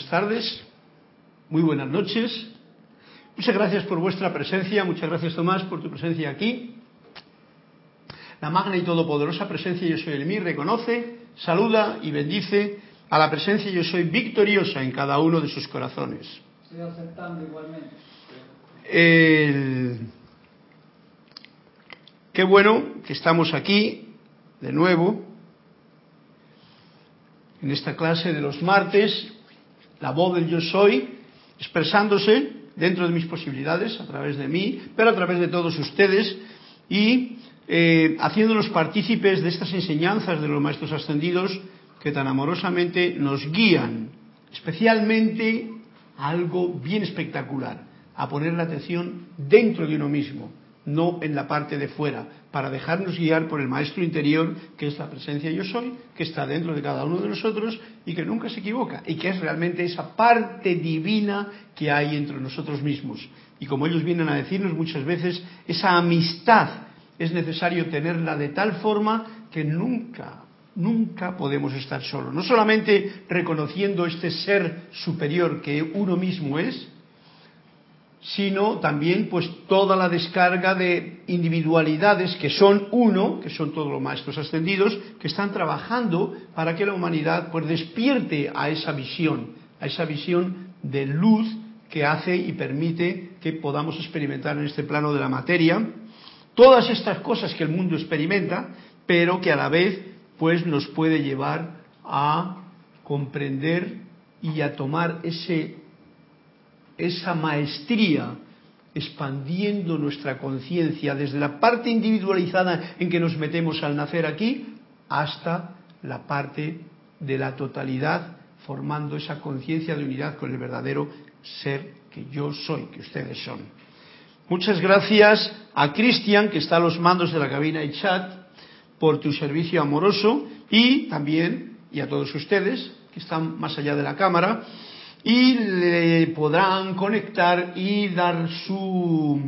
buenas tardes, muy buenas noches. Muchas gracias por vuestra presencia, muchas gracias Tomás por tu presencia aquí. La magna y todopoderosa presencia yo soy el mí reconoce, saluda y bendice a la presencia yo soy victoriosa en cada uno de sus corazones. Estoy aceptando igualmente. Qué bueno que estamos aquí de nuevo en esta clase de los martes, la voz del yo soy, expresándose dentro de mis posibilidades, a través de mí, pero a través de todos ustedes, y eh, haciéndonos partícipes de estas enseñanzas de los maestros ascendidos que tan amorosamente nos guían, especialmente a algo bien espectacular, a poner la atención dentro de uno mismo, no en la parte de fuera, para dejarnos guiar por el maestro interior, que es la presencia yo soy, que está dentro de cada uno de nosotros y que nunca se equivoca, y que es realmente esa parte divina que hay entre nosotros mismos. Y como ellos vienen a decirnos muchas veces, esa amistad es necesario tenerla de tal forma que nunca, nunca podemos estar solos. No solamente reconociendo este ser superior que uno mismo es, sino también pues toda la descarga de individualidades que son uno, que son todos los maestros ascendidos, que están trabajando para que la humanidad pues despierte a esa visión, a esa visión de luz que hace y permite que podamos experimentar en este plano de la materia todas estas cosas que el mundo experimenta, pero que a la vez pues nos puede llevar a comprender y a tomar ese esa maestría expandiendo nuestra conciencia desde la parte individualizada en que nos metemos al nacer aquí hasta la parte de la totalidad formando esa conciencia de unidad con el verdadero ser que yo soy, que ustedes son. Muchas gracias a Cristian, que está a los mandos de la cabina y chat, por tu servicio amoroso y también, y a todos ustedes, que están más allá de la cámara, y le podrán conectar y dar su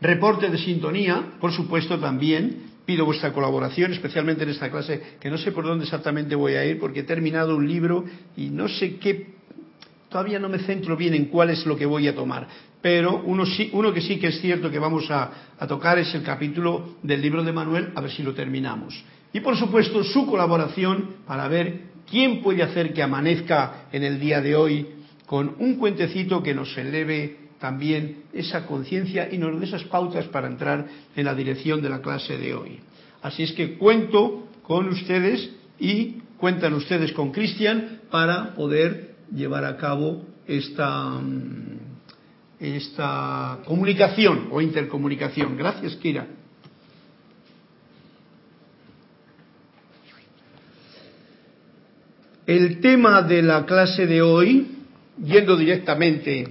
reporte de sintonía, por supuesto también. Pido vuestra colaboración, especialmente en esta clase, que no sé por dónde exactamente voy a ir, porque he terminado un libro y no sé qué, todavía no me centro bien en cuál es lo que voy a tomar. Pero uno, sí, uno que sí que es cierto que vamos a, a tocar es el capítulo del libro de Manuel, a ver si lo terminamos. Y por supuesto su colaboración para ver ¿Quién puede hacer que amanezca en el día de hoy con un cuentecito que nos eleve también esa conciencia y nos dé esas pautas para entrar en la dirección de la clase de hoy? Así es que cuento con ustedes y cuentan ustedes con Cristian para poder llevar a cabo esta, mm, esta comunicación o intercomunicación. Gracias, Kira. El tema de la clase de hoy, yendo directamente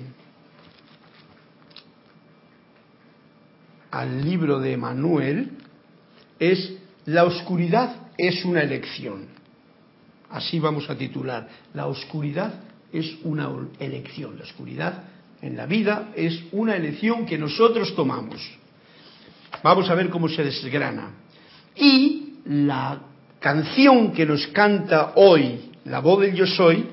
al libro de Manuel, es La oscuridad es una elección. Así vamos a titular. La oscuridad es una elección. La oscuridad en la vida es una elección que nosotros tomamos. Vamos a ver cómo se desgrana. Y la canción que nos canta hoy la voz del yo soy,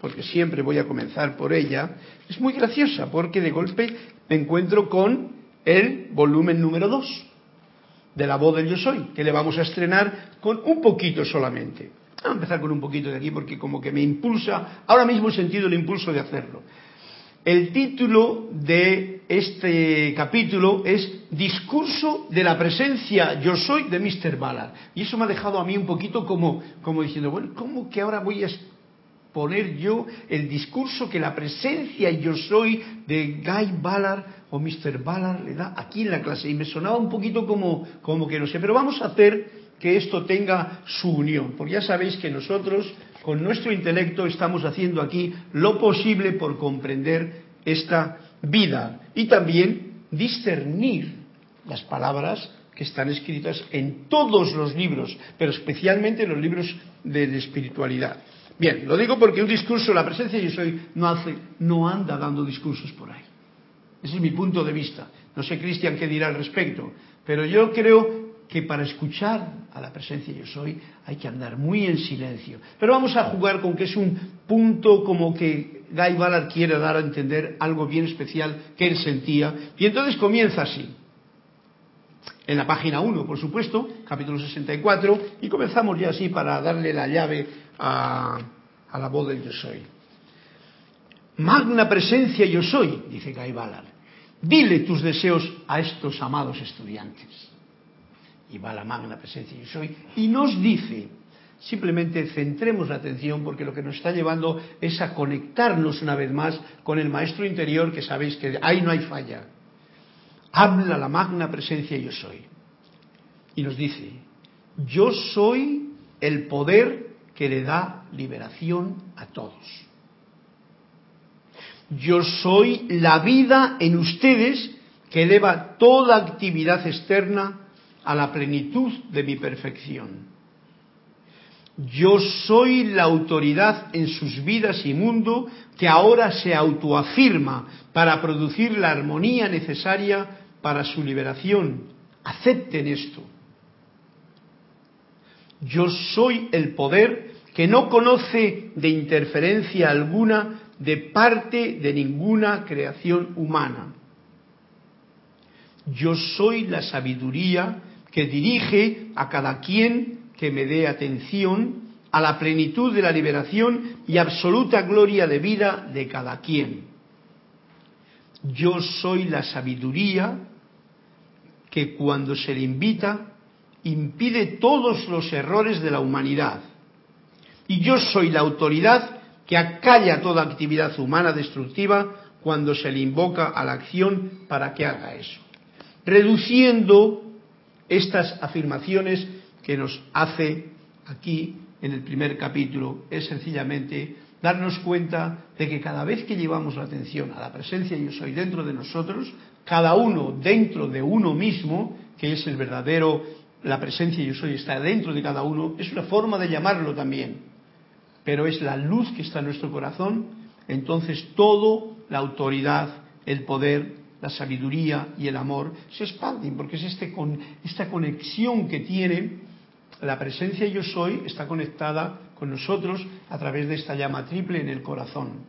porque siempre voy a comenzar por ella, es muy graciosa porque de golpe me encuentro con el volumen número 2 de la voz del yo soy, que le vamos a estrenar con un poquito solamente. Vamos a empezar con un poquito de aquí porque como que me impulsa, ahora mismo he sentido el impulso de hacerlo. El título de este capítulo es Discurso de la presencia yo soy de Mr. Ballard. Y eso me ha dejado a mí un poquito como, como diciendo, bueno, ¿cómo que ahora voy a poner yo el discurso que la presencia yo soy de Guy Ballard o Mr. Ballard le da aquí en la clase? Y me sonaba un poquito como, como que no sé, pero vamos a hacer que esto tenga su unión, porque ya sabéis que nosotros con nuestro intelecto estamos haciendo aquí lo posible por comprender esta vida y también discernir las palabras que están escritas en todos los libros, pero especialmente en los libros de espiritualidad. Bien, lo digo porque un discurso, la presencia yo soy, no hace, no anda dando discursos por ahí. Ese es mi punto de vista. No sé, Cristian, qué dirá al respecto, pero yo creo que para escuchar a la presencia yo soy hay que andar muy en silencio. Pero vamos a jugar con que es un punto como que Guy Ballard quiere dar a entender algo bien especial que él sentía. Y entonces comienza así. En la página 1, por supuesto, capítulo 64, y comenzamos ya así para darle la llave a, la voz del yo soy. Magna presencia yo soy, dice Guy Ballard. Dile tus deseos a estos amados estudiantes y va la magna presencia yo soy, y nos dice, simplemente centremos la atención porque lo que nos está llevando es a conectarnos una vez más con el maestro interior que sabéis que ahí no hay falla. Habla la magna presencia yo soy. Y nos dice, yo soy el poder que le da liberación a todos. Yo soy la vida en ustedes que eleva toda actividad externa a la plenitud de mi perfección. Yo soy la autoridad en sus vidas y mundo que ahora se autoafirma para producir la armonía necesaria para su liberación. Acepten esto. Yo soy el poder que no conoce de interferencia alguna de parte de ninguna creación humana. Yo soy la sabiduría que dirige a cada quien que me dé atención a la plenitud de la liberación y absoluta gloria de vida de cada quien. Yo soy la sabiduría que cuando se le invita impide todos los errores de la humanidad. Y yo soy la autoridad que acalla toda actividad humana destructiva cuando se le invoca a la acción para que haga eso. Reduciendo estas afirmaciones que nos hace aquí en el primer capítulo es sencillamente darnos cuenta de que cada vez que llevamos la atención a la presencia yo soy dentro de nosotros, cada uno dentro de uno mismo, que es el verdadero, la presencia yo soy está dentro de cada uno, es una forma de llamarlo también, pero es la luz que está en nuestro corazón, entonces todo, la autoridad, el poder, la sabiduría y el amor se expanden, porque es este con, esta conexión que tiene la presencia yo soy, está conectada con nosotros a través de esta llama triple en el corazón.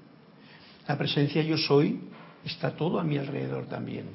La presencia yo soy está todo a mi alrededor también.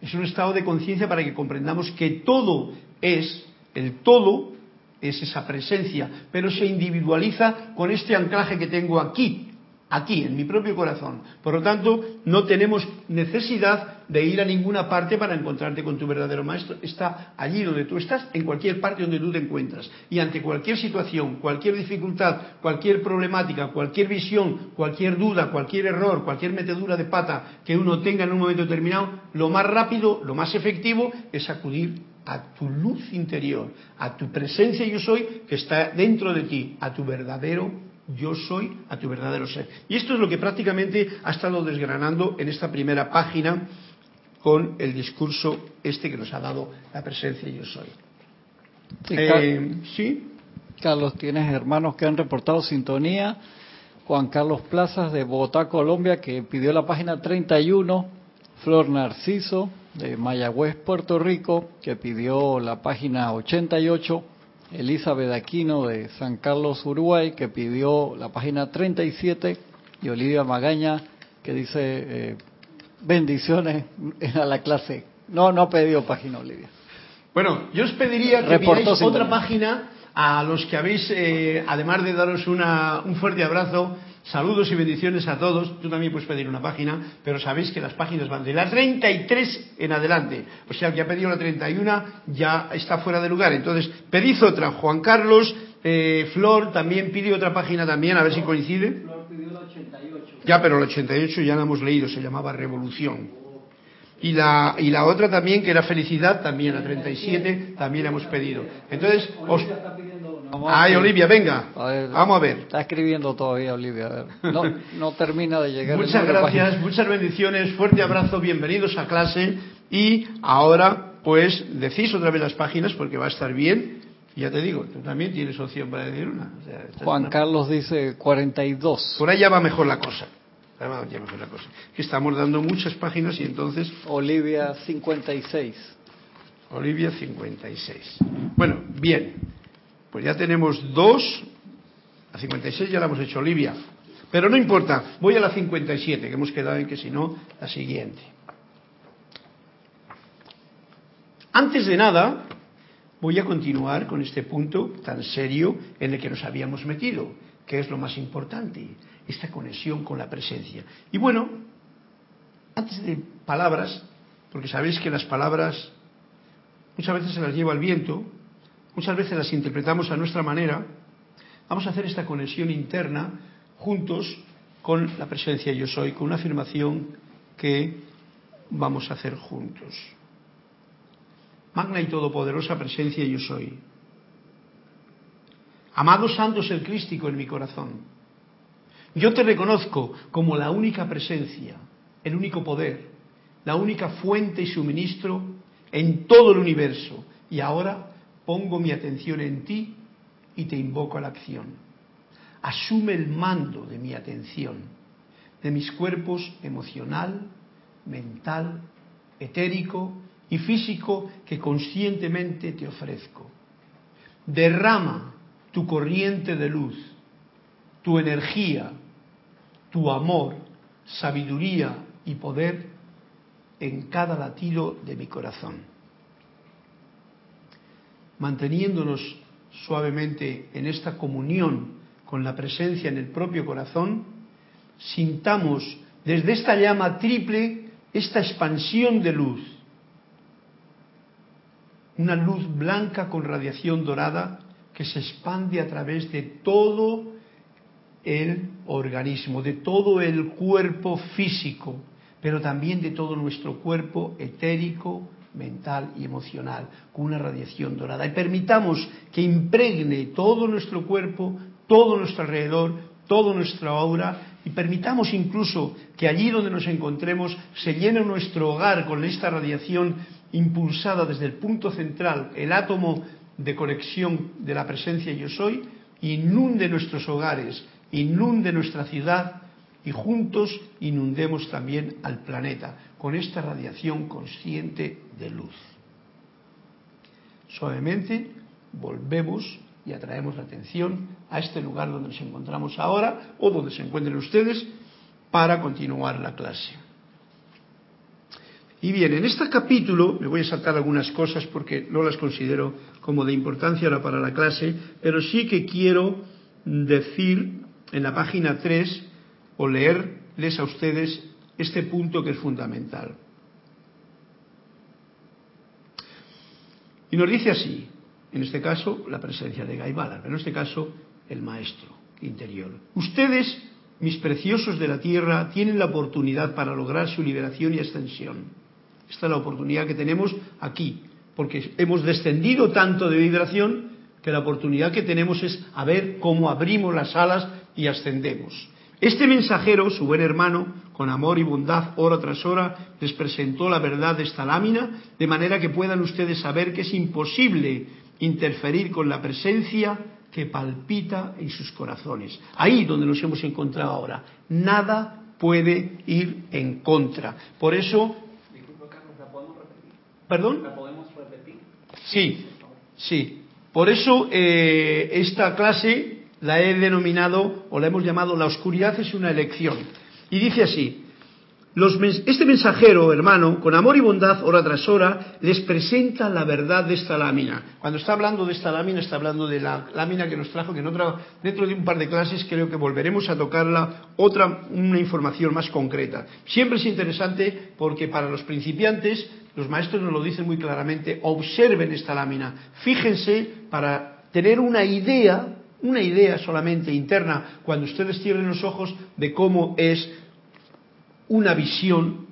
Es un estado de conciencia para que comprendamos que todo es, el todo es esa presencia, pero se individualiza con este anclaje que tengo aquí, aquí, en mi propio corazón. Por lo tanto, no tenemos necesidad de ir a ninguna parte para encontrarte con tu verdadero maestro. Está allí donde tú estás, en cualquier parte donde tú te encuentras. Y ante cualquier situación, cualquier dificultad, cualquier problemática, cualquier visión, cualquier duda, cualquier error, cualquier metedura de pata que uno tenga en un momento determinado, lo más rápido, lo más efectivo es acudir a tu luz interior, a tu presencia yo soy que está dentro de ti, a tu verdadero yo soy a tu verdadero ser. Y esto es lo que prácticamente ha estado desgranando en esta primera página con el discurso este que nos ha dado la presencia yo soy. Sí, eh, ¿sí? Carlos, tienes hermanos que han reportado sintonía. Juan Carlos Plazas de Bogotá, Colombia, que pidió la página 31. Flor Narciso de Mayagüez, Puerto Rico, que pidió la página 88. Elizabeth Aquino de San Carlos, Uruguay, que pidió la página 37, y Olivia Magaña, que dice eh, bendiciones a la clase. No, no ha pedido página, Olivia. Bueno, yo os pediría que pidáis otra página a los que habéis, eh, además de daros un fuerte abrazo, Saludos y bendiciones a todos. Tú también puedes pedir una página, pero sabéis que las páginas van de la 33 en adelante. O sea, que ha pedido la 31 ya está fuera de lugar. Entonces, pedid otra. Juan Carlos, eh, Flor también pide otra página también, a ver si coincide. Flor pidió la 88. Ya, pero la 88 ya la hemos leído, se llamaba Revolución. Y la, y la otra también, que era Felicidad, también la 37, también la hemos pedido. Entonces, os, Ay, Olivia, venga. Vamos a ver. Está escribiendo todavía, Olivia. No, no termina de llegar. Muchas gracias, muchas bendiciones, fuerte abrazo, bienvenidos a clase. Y ahora, pues, decís otra vez las páginas porque va a estar bien. Ya te digo, tú también tienes opción para decir una. Juan Carlos dice 42. Por ahí ya va mejor la cosa. Ya va mejor la cosa. estamos dando muchas páginas y entonces. Olivia 56. Olivia 56. Bueno, bien. Pues ya tenemos dos. La 56 ya la hemos hecho Olivia. Pero no importa, voy a la 57, que hemos quedado en que si no, la siguiente. Antes de nada, voy a continuar con este punto tan serio en el que nos habíamos metido, que es lo más importante, esta conexión con la presencia. Y bueno, antes de palabras, porque sabéis que las palabras muchas veces se las lleva el viento, muchas veces las interpretamos a nuestra manera, vamos a hacer esta conexión interna juntos con la presencia yo soy, con una afirmación que vamos a hacer juntos. Magna y todopoderosa presencia yo soy. Amado santos el crístico en mi corazón. Yo te reconozco como la única presencia, el único poder, la única fuente y suministro en todo el universo. Y ahora pongo mi atención en ti y te invoco a la acción. Asume el mando de mi atención, de mis cuerpos emocional, mental, etérico y físico que conscientemente te ofrezco. Derrama tu corriente de luz, tu energía, tu amor, sabiduría y poder en cada latido de mi corazón. Manteniéndonos suavemente en esta comunión con la presencia en el propio corazón, sintamos desde esta llama triple esta expansión de luz una luz blanca con radiación dorada que se expande a través de todo el organismo, de todo el cuerpo físico, pero también de todo nuestro cuerpo etérico, mental y emocional, con una radiación dorada. Y permitamos que impregne todo nuestro cuerpo, todo nuestro alrededor, todo nuestra aura, y permitamos incluso que allí donde nos encontremos se llene nuestro hogar con esta radiación impulsada desde el punto central, el átomo de conexión de la presencia yo soy, inunde nuestros hogares, inunde nuestra ciudad y juntos inundemos también al planeta con esta radiación consciente de luz. Suavemente volvemos y atraemos la atención a este lugar donde nos encontramos ahora o donde se encuentren ustedes para continuar la clase. Y bien, en este capítulo me voy a saltar algunas cosas porque no las considero como de importancia ahora para la clase, pero sí que quiero decir en la página 3 o leerles a ustedes este punto que es fundamental. Y nos dice así, en este caso la presencia de Gaibala, en este caso el maestro interior. Ustedes, mis preciosos de la tierra, tienen la oportunidad para lograr su liberación y ascensión esta es la oportunidad que tenemos aquí, porque hemos descendido tanto de vibración que la oportunidad que tenemos es a ver cómo abrimos las alas y ascendemos. Este mensajero, su buen hermano, con amor y bondad, hora tras hora, les presentó la verdad de esta lámina, de manera que puedan ustedes saber que es imposible interferir con la presencia que palpita en sus corazones. Ahí donde nos hemos encontrado ahora. Nada puede ir en contra. Por eso ¿Perdón? ¿La podemos repetir? Sí, sí. Por eso eh, esta clase la he denominado o la hemos llamado La oscuridad es una elección. Y dice así, este mensajero, hermano, con amor y bondad, hora tras hora, les presenta la verdad de esta lámina. Cuando está hablando de esta lámina, está hablando de la lámina que nos trajo, que en otra, dentro de un par de clases creo que volveremos a tocarla, otra, una información más concreta. Siempre es interesante porque para los principiantes, los maestros nos lo dicen muy claramente, observen esta lámina, fíjense para tener una idea, una idea solamente interna, cuando ustedes cierren los ojos, de cómo es una visión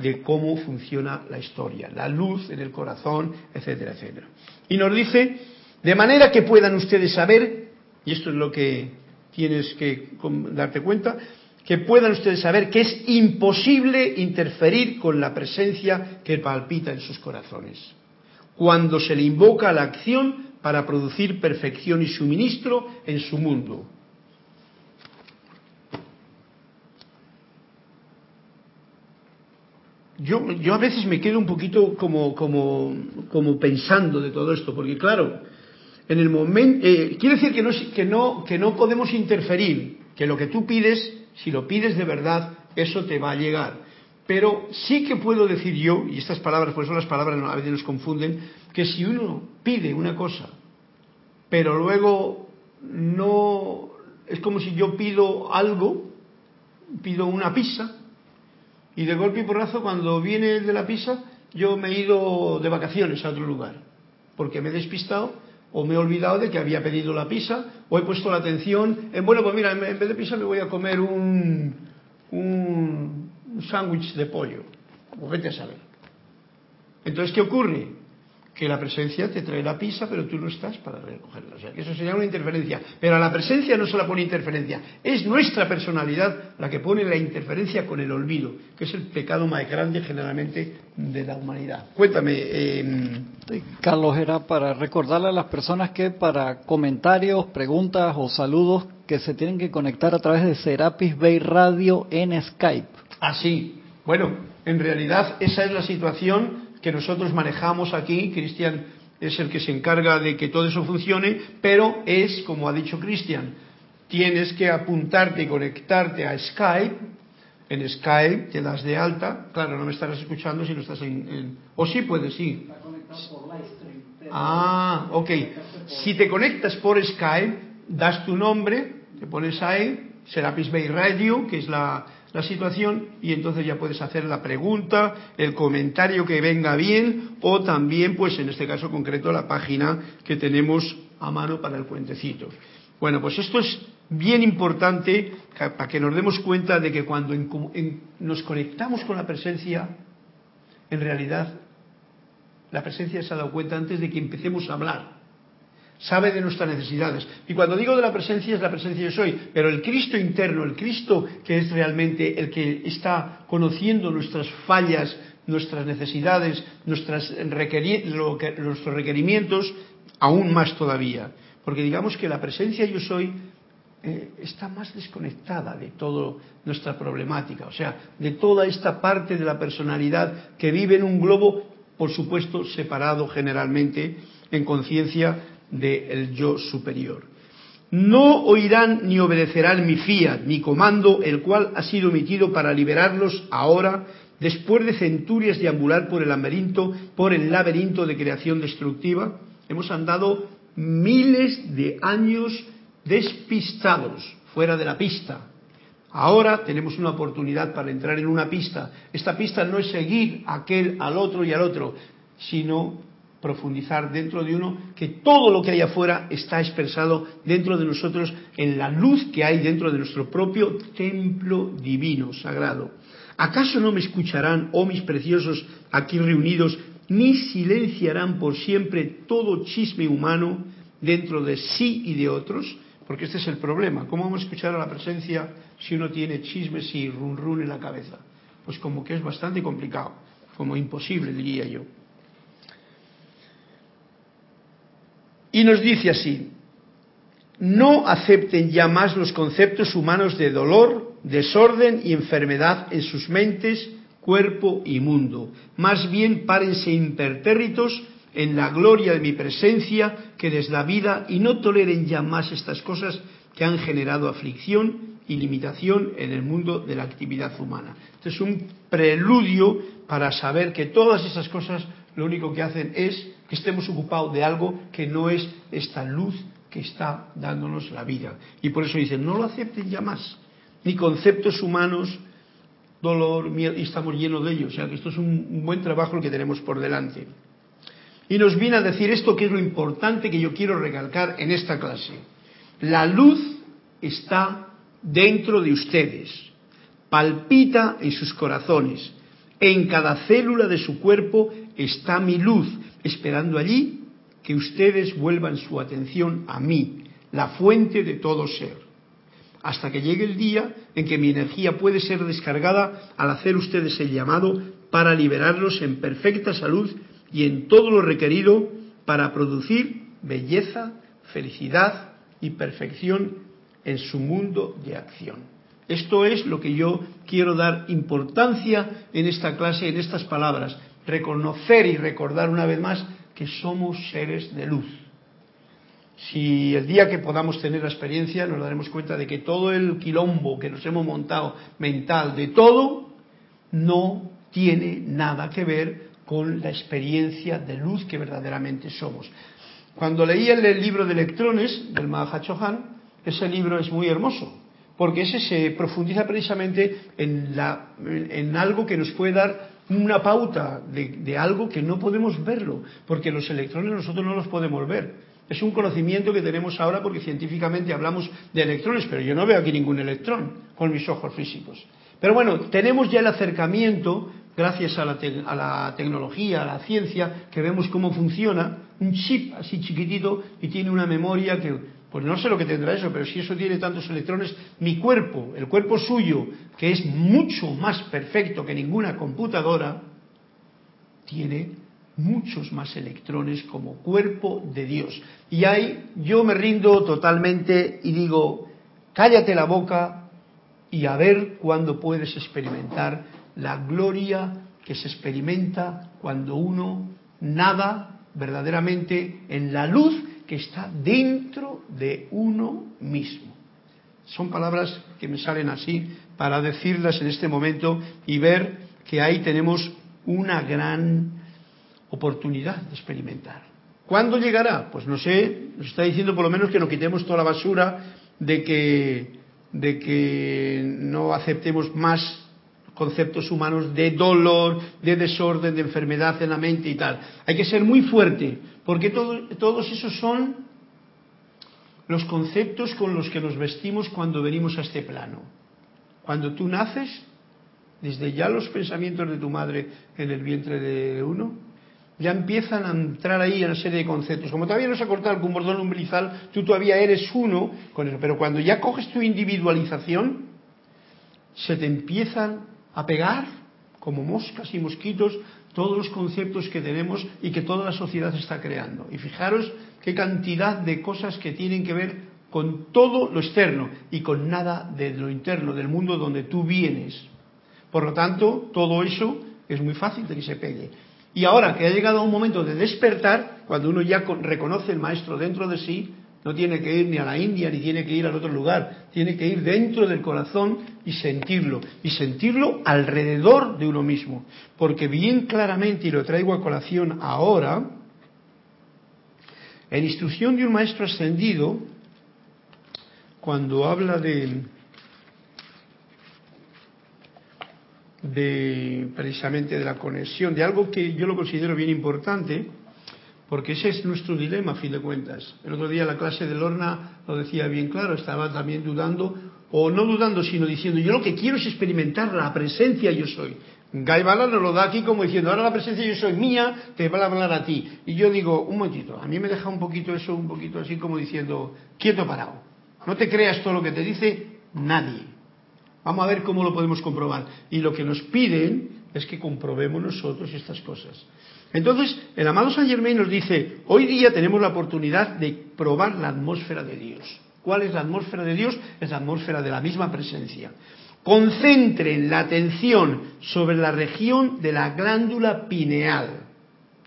de cómo funciona la historia, la luz en el corazón, etcétera, etcétera. Y nos dice, de manera que puedan ustedes saber, y esto es lo que tienes que darte cuenta, que puedan ustedes saber que es imposible interferir con la presencia que palpita en sus corazones. Cuando se le invoca a la acción para producir perfección y suministro en su mundo. Yo, yo a veces me quedo un poquito como, como, como pensando de todo esto, porque claro, en el momento, eh, quiere decir que no, que, no, que no podemos interferir, que lo que tú pides, si lo pides de verdad, eso te va a llegar. Pero sí que puedo decir yo, y estas palabras, pues son las palabras a veces nos confunden, que si uno pide una cosa, pero luego no, es como si yo pido algo, pido una pizza, y de golpe y porrazo cuando viene el de la pizza, yo me he ido de vacaciones a otro lugar, porque me he despistado o me he olvidado de que había pedido la pizza, o he puesto la atención en, bueno, pues mira, en vez de pizza me voy a comer un, un, sándwich de pollo, o vete a saber. Entonces, ¿qué ocurre? Que la presencia te trae la pizza, pero tú no estás para recogerla. O sea, que eso sería una interferencia. Pero a la presencia no se la pone interferencia. Es nuestra personalidad la que pone la interferencia con el olvido, que es el pecado más grande generalmente de la humanidad. Cuéntame. Eh... Carlos, era para recordarle a las personas que para comentarios, preguntas o saludos que se tienen que conectar a través de Serapis Bay Radio en Skype. Así. Ah, bueno, en realidad esa es la situación que nosotros manejamos aquí. Cristian es el que se encarga de que todo eso funcione, pero es, como ha dicho Cristian, tienes que apuntarte y conectarte a Skype. En Skype te das de alta. Claro, no me estarás escuchando si no estás en. O sí puedes, sí. Ah, ok. Si te conectas por Skype, das tu nombre, te pones ahí, Serapis Bay Radio, que es la, la situación y entonces ya puedes hacer la pregunta, el comentario que venga bien o también, pues en este caso concreto, la página que tenemos a mano para el cuentecito. Bueno, pues esto es bien importante para que nos demos cuenta de que cuando nos conectamos con la presencia, en realidad la presencia se ha dado cuenta antes de que empecemos a hablar sabe de nuestras necesidades. Y cuando digo de la presencia es la presencia yo soy, pero el Cristo interno, el Cristo que es realmente el que está conociendo nuestras fallas, nuestras necesidades, nuestros requerimientos, aún más todavía. Porque digamos que la presencia yo soy eh, está más desconectada de toda nuestra problemática, o sea, de toda esta parte de la personalidad que vive en un globo, por supuesto, separado generalmente en conciencia del yo superior. No oirán ni obedecerán mi fiat, mi comando, el cual ha sido emitido para liberarlos ahora, después de centurias de ambular por el laberinto, por el laberinto de creación destructiva. Hemos andado miles de años despistados, fuera de la pista. Ahora tenemos una oportunidad para entrar en una pista. Esta pista no es seguir aquel al otro y al otro, sino profundizar dentro de uno que todo lo que hay afuera está expresado dentro de nosotros en la luz que hay dentro de nuestro propio templo divino, sagrado. ¿Acaso no me escucharán, oh mis preciosos, aquí reunidos, ni silenciarán por siempre todo chisme humano dentro de sí y de otros? Porque este es el problema. ¿Cómo vamos a escuchar a la presencia si uno tiene chismes y run run en la cabeza? Pues como que es bastante complicado, como imposible, diría yo. Y nos dice así, no acepten ya más los conceptos humanos de dolor, desorden y enfermedad en sus mentes, cuerpo y mundo. Más bien párense impertérritos en la gloria de mi presencia que des la vida y no toleren ya más estas cosas que han generado aflicción y limitación en el mundo de la actividad humana. Este es un preludio para saber que todas esas cosas lo único que hacen es que estemos ocupados de algo que no es esta luz que está dándonos la vida. Y por eso dicen, no lo acepten ya más, ni conceptos humanos, dolor, miedo, y estamos llenos de ellos. O sea que esto es un, buen trabajo el que tenemos por delante. Y nos viene a decir esto que es lo importante que yo quiero recalcar en esta clase. La luz está dentro de ustedes, palpita en sus corazones, en cada célula de su cuerpo está mi luz, esperando allí que ustedes vuelvan su atención a mí, la fuente de todo ser, hasta que llegue el día en que mi energía puede ser descargada al hacer ustedes el llamado para liberarlos en perfecta salud y en todo lo requerido para producir belleza, felicidad y perfección en su mundo de acción. Esto es lo que yo quiero dar importancia en esta clase, en estas palabras. Reconocer y recordar una vez más que somos seres de luz. Si el día que podamos tener la experiencia nos daremos cuenta de que todo el quilombo que nos hemos montado mental de todo no tiene nada que ver con la experiencia de luz que verdaderamente somos. Cuando leí el libro de electrones del Mahachohan, ese libro es muy hermoso, porque ese se profundiza precisamente en, la, en algo que nos puede dar una pauta de, de, algo que no podemos verlo, porque los electrones nosotros no los podemos ver. Es un conocimiento que tenemos ahora porque científicamente hablamos de electrones, pero yo no veo aquí ningún electrón con mis ojos físicos. Pero bueno, tenemos ya el acercamiento, gracias a la, a la tecnología, a la ciencia, que vemos cómo funciona, un chip así chiquitito y tiene una memoria que pues no sé lo que tendrá eso, pero si eso tiene tantos electrones, mi cuerpo, el cuerpo suyo, que es mucho más perfecto que ninguna computadora, tiene muchos más electrones como cuerpo de Dios. Y ahí yo me rindo totalmente y digo, cállate la boca y a ver cuándo puedes experimentar la gloria que se experimenta cuando uno nada verdaderamente en la luz que está dentro de uno mismo. Son palabras que me salen así para decirlas en este momento y ver que ahí tenemos una gran oportunidad de experimentar. ¿Cuándo llegará? Pues no sé, nos está diciendo por lo menos que nos quitemos toda la basura de que, de que no aceptemos más conceptos humanos de dolor, de desorden, de enfermedad en la mente y tal. Hay que ser muy fuerte, porque todos esos son los conceptos con los que nos vestimos cuando venimos a este plano. Cuando tú naces, desde ya los pensamientos de tu madre en el vientre de uno, ya empiezan a entrar ahí una serie de conceptos. Como todavía no se ha cortado el cordón umbilical, tú todavía eres uno con eso. Pero cuando ya coges tu individualización, se te empiezan a pegar como moscas y mosquitos todos los conceptos que tenemos y que toda la sociedad está creando. Y fijaros qué cantidad de cosas que tienen que ver con todo lo externo y con nada de lo interno, del mundo donde tú vienes. Por lo tanto, todo eso es muy fácil de que se pegue. Y ahora que ha llegado un momento de despertar, cuando uno ya reconoce el maestro dentro de sí, no tiene que ir ni a la India ni tiene que ir al otro lugar, tiene que ir dentro del corazón y sentirlo, y sentirlo alrededor de uno mismo. Porque bien claramente, y lo traigo a colación ahora, en instrucción de un maestro ascendido, cuando habla de, de precisamente de la conexión, de algo que yo lo considero bien importante, porque ese es nuestro dilema, a fin de cuentas. El otro día la clase de Lorna lo decía bien claro, estaba también dudando, o no dudando, sino diciendo, yo lo que quiero es experimentar la presencia yo soy. Gaibala nos lo da aquí como diciendo, ahora la presencia yo soy mía, te va a hablar a ti. Y yo digo, un momentito, a mí me deja un poquito eso, un poquito así como diciendo, quieto parado. No te creas todo lo que te dice nadie. Vamos a ver cómo lo podemos comprobar. Y lo que nos piden es que comprobemos nosotros estas cosas. Entonces, el amado Saint Germain nos dice, hoy día tenemos la oportunidad de probar la atmósfera de Dios. ¿Cuál es la atmósfera de Dios? Es la atmósfera de la misma presencia. Concentren la atención sobre la región de la glándula pineal.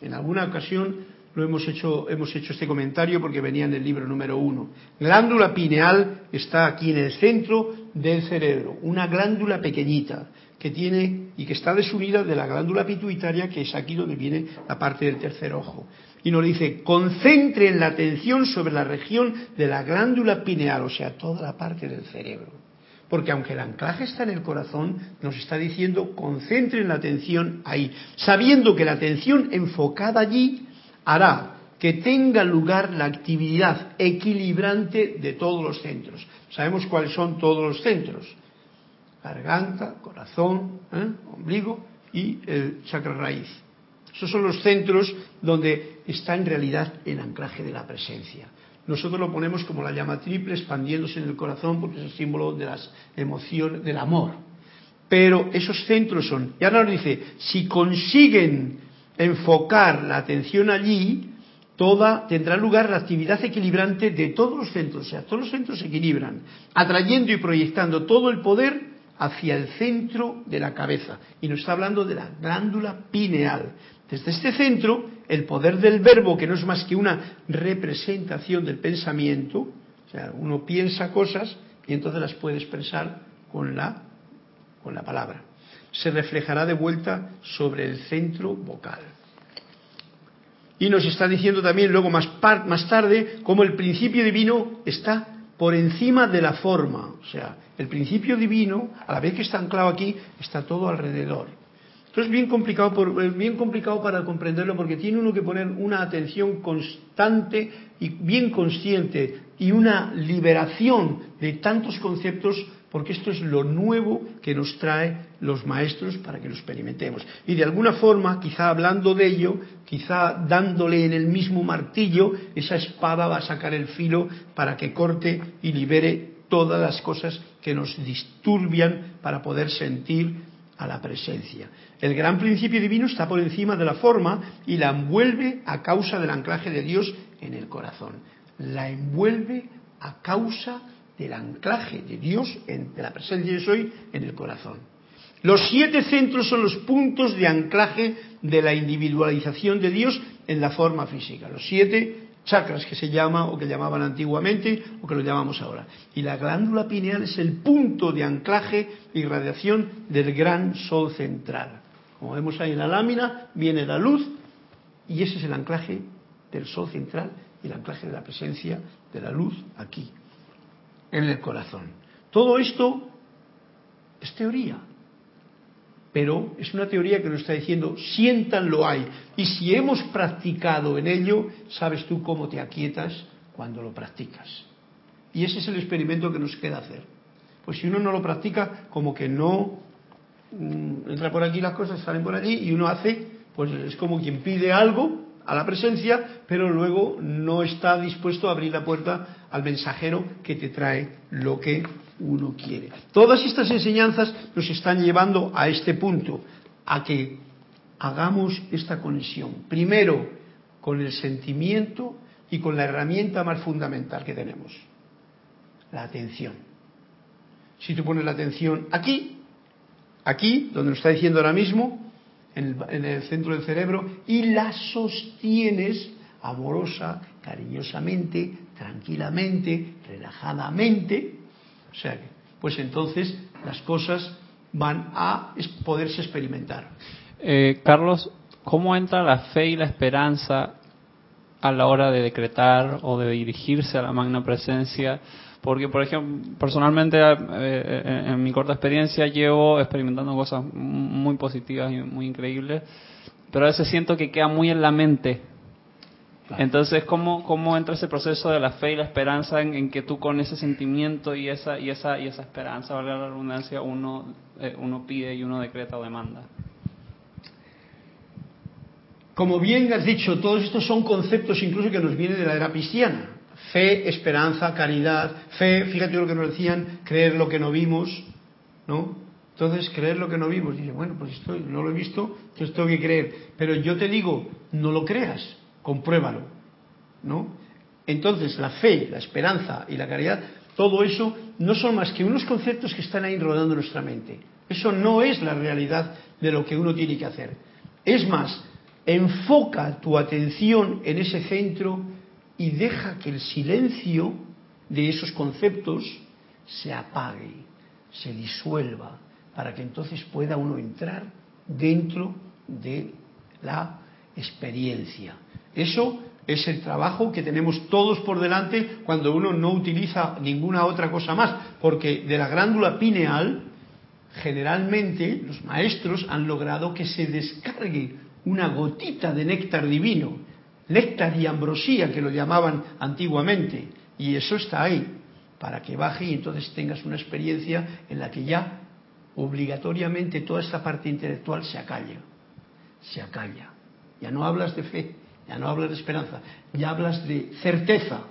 En alguna ocasión lo hemos hecho, hemos hecho este comentario porque venía en el libro número uno. Glándula pineal está aquí en el centro del cerebro, una glándula pequeñita que tiene y que está desunida de la glándula pituitaria, que es aquí donde viene la parte del tercer ojo. Y nos dice, concentren la atención sobre la región de la glándula pineal, o sea, toda la parte del cerebro. Porque aunque el anclaje está en el corazón, nos está diciendo, concentren la atención ahí, sabiendo que la atención enfocada allí hará que tenga lugar la actividad equilibrante de todos los centros. Sabemos cuáles son todos los centros garganta, corazón, ¿eh? ombligo y el chakra raíz. Esos son los centros donde está en realidad el anclaje de la presencia. Nosotros lo ponemos como la llama triple expandiéndose en el corazón porque es el símbolo de las emociones, del amor. Pero esos centros son, y ahora nos dice, si consiguen enfocar la atención allí, toda tendrá lugar la actividad equilibrante de todos los centros, o sea, todos los centros se equilibran, atrayendo y proyectando todo el poder hacia el centro de la cabeza. Y nos está hablando de la glándula pineal. Desde este centro, el poder del verbo, que no es más que una representación del pensamiento, o sea, uno piensa cosas y entonces las puede expresar con la, con la palabra, se reflejará de vuelta sobre el centro vocal. Y nos está diciendo también luego más, más tarde cómo el principio divino está por encima de la forma. O sea, el principio divino, a la vez que está anclado aquí, está todo alrededor. Esto es bien complicado, por, bien complicado para comprenderlo porque tiene uno que poner una atención constante y bien consciente y una liberación de tantos conceptos porque esto es lo nuevo que nos trae los maestros para que lo experimentemos. Y de alguna forma, quizá hablando de ello, quizá dándole en el mismo martillo, esa espada va a sacar el filo para que corte y libere todas las cosas que nos disturbian para poder sentir a la presencia. El gran principio divino está por encima de la forma y la envuelve a causa del anclaje de Dios en el corazón. La envuelve a causa del anclaje de Dios, en, de la presencia de soy en el corazón. Los siete centros son los puntos de anclaje de la individualización de Dios en la forma física. Los siete chakras que se llama o que llamaban antiguamente o que lo llamamos ahora. Y la glándula pineal es el punto de anclaje y radiación del gran sol central. Como vemos ahí en la lámina, viene la luz y ese es el anclaje del sol central y el anclaje de la presencia de la luz aquí en el corazón. Todo esto es teoría, pero es una teoría que nos está diciendo, siéntanlo hay. Y si hemos practicado en ello, sabes tú cómo te aquietas cuando lo practicas. Y ese es el experimento que nos queda hacer. Pues si uno no lo practica, como que no mm, entra por aquí las cosas, salen por allí, y uno hace, pues es como quien pide algo a la presencia, pero luego no está dispuesto a abrir la puerta al mensajero que te trae lo que uno quiere. Todas estas enseñanzas nos están llevando a este punto, a que hagamos esta conexión. Primero, con el sentimiento y con la herramienta más fundamental que tenemos, la atención. Si tú pones la atención aquí, aquí, donde nos está diciendo ahora mismo, en el, centro del cerebro y la sostienes amorosa, cariñosamente, tranquilamente, relajadamente, o sea, pues entonces las cosas van a poderse experimentar. Eh, Carlos, ¿cómo entra la fe y la esperanza a la hora de decretar o de dirigirse a la magna presencia? Porque, por ejemplo, personalmente, eh, eh, en mi corta experiencia, llevo experimentando cosas muy positivas y muy increíbles, pero a veces siento que queda muy en la mente. Entonces, ¿cómo, ¿cómo entra ese proceso de la fe y la esperanza en, que tú con ese sentimiento y esa y esa y esa esperanza, valga la redundancia, uno, eh, uno pide y uno decreta o demanda? Como bien has dicho, todos estos son conceptos incluso que nos vienen de la era cristiana. Fe, esperanza, caridad, fe, fíjate lo que nos decían, creer lo que no vimos, ¿no? Entonces, creer lo que no vimos, dice, bueno, pues esto no lo he visto, entonces tengo que creer. Pero yo te digo, no lo creas, compruébalo, ¿no? Entonces, la fe, la esperanza y la caridad, todo eso no son más que unos conceptos que están ahí rodando nuestra mente. Eso no es la realidad de lo que uno tiene que hacer. Es más, enfoca tu atención en ese centro y deja que el silencio de esos conceptos se apague, se disuelva, para que entonces pueda uno entrar dentro de la experiencia. Eso es el trabajo que tenemos todos por delante cuando uno no utiliza ninguna otra cosa más, porque de la glándula pineal, generalmente los maestros han logrado que se descargue una gotita de néctar divino néctar y ambrosía, que lo llamaban antiguamente, y eso está ahí, para que baje y entonces tengas una experiencia en la que ya obligatoriamente toda esta parte intelectual se acalla, se acalla. Ya no hablas de fe, ya no hablas de esperanza, ya hablas de certeza.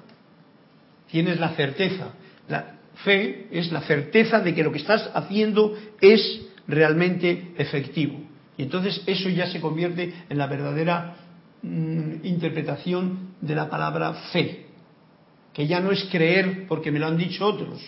Tienes la certeza. La fe es la certeza de que lo que estás haciendo es realmente efectivo. Y entonces eso ya se convierte en la verdadera mm, interpretación de la palabra fe, que ya no es creer porque me lo han dicho otros.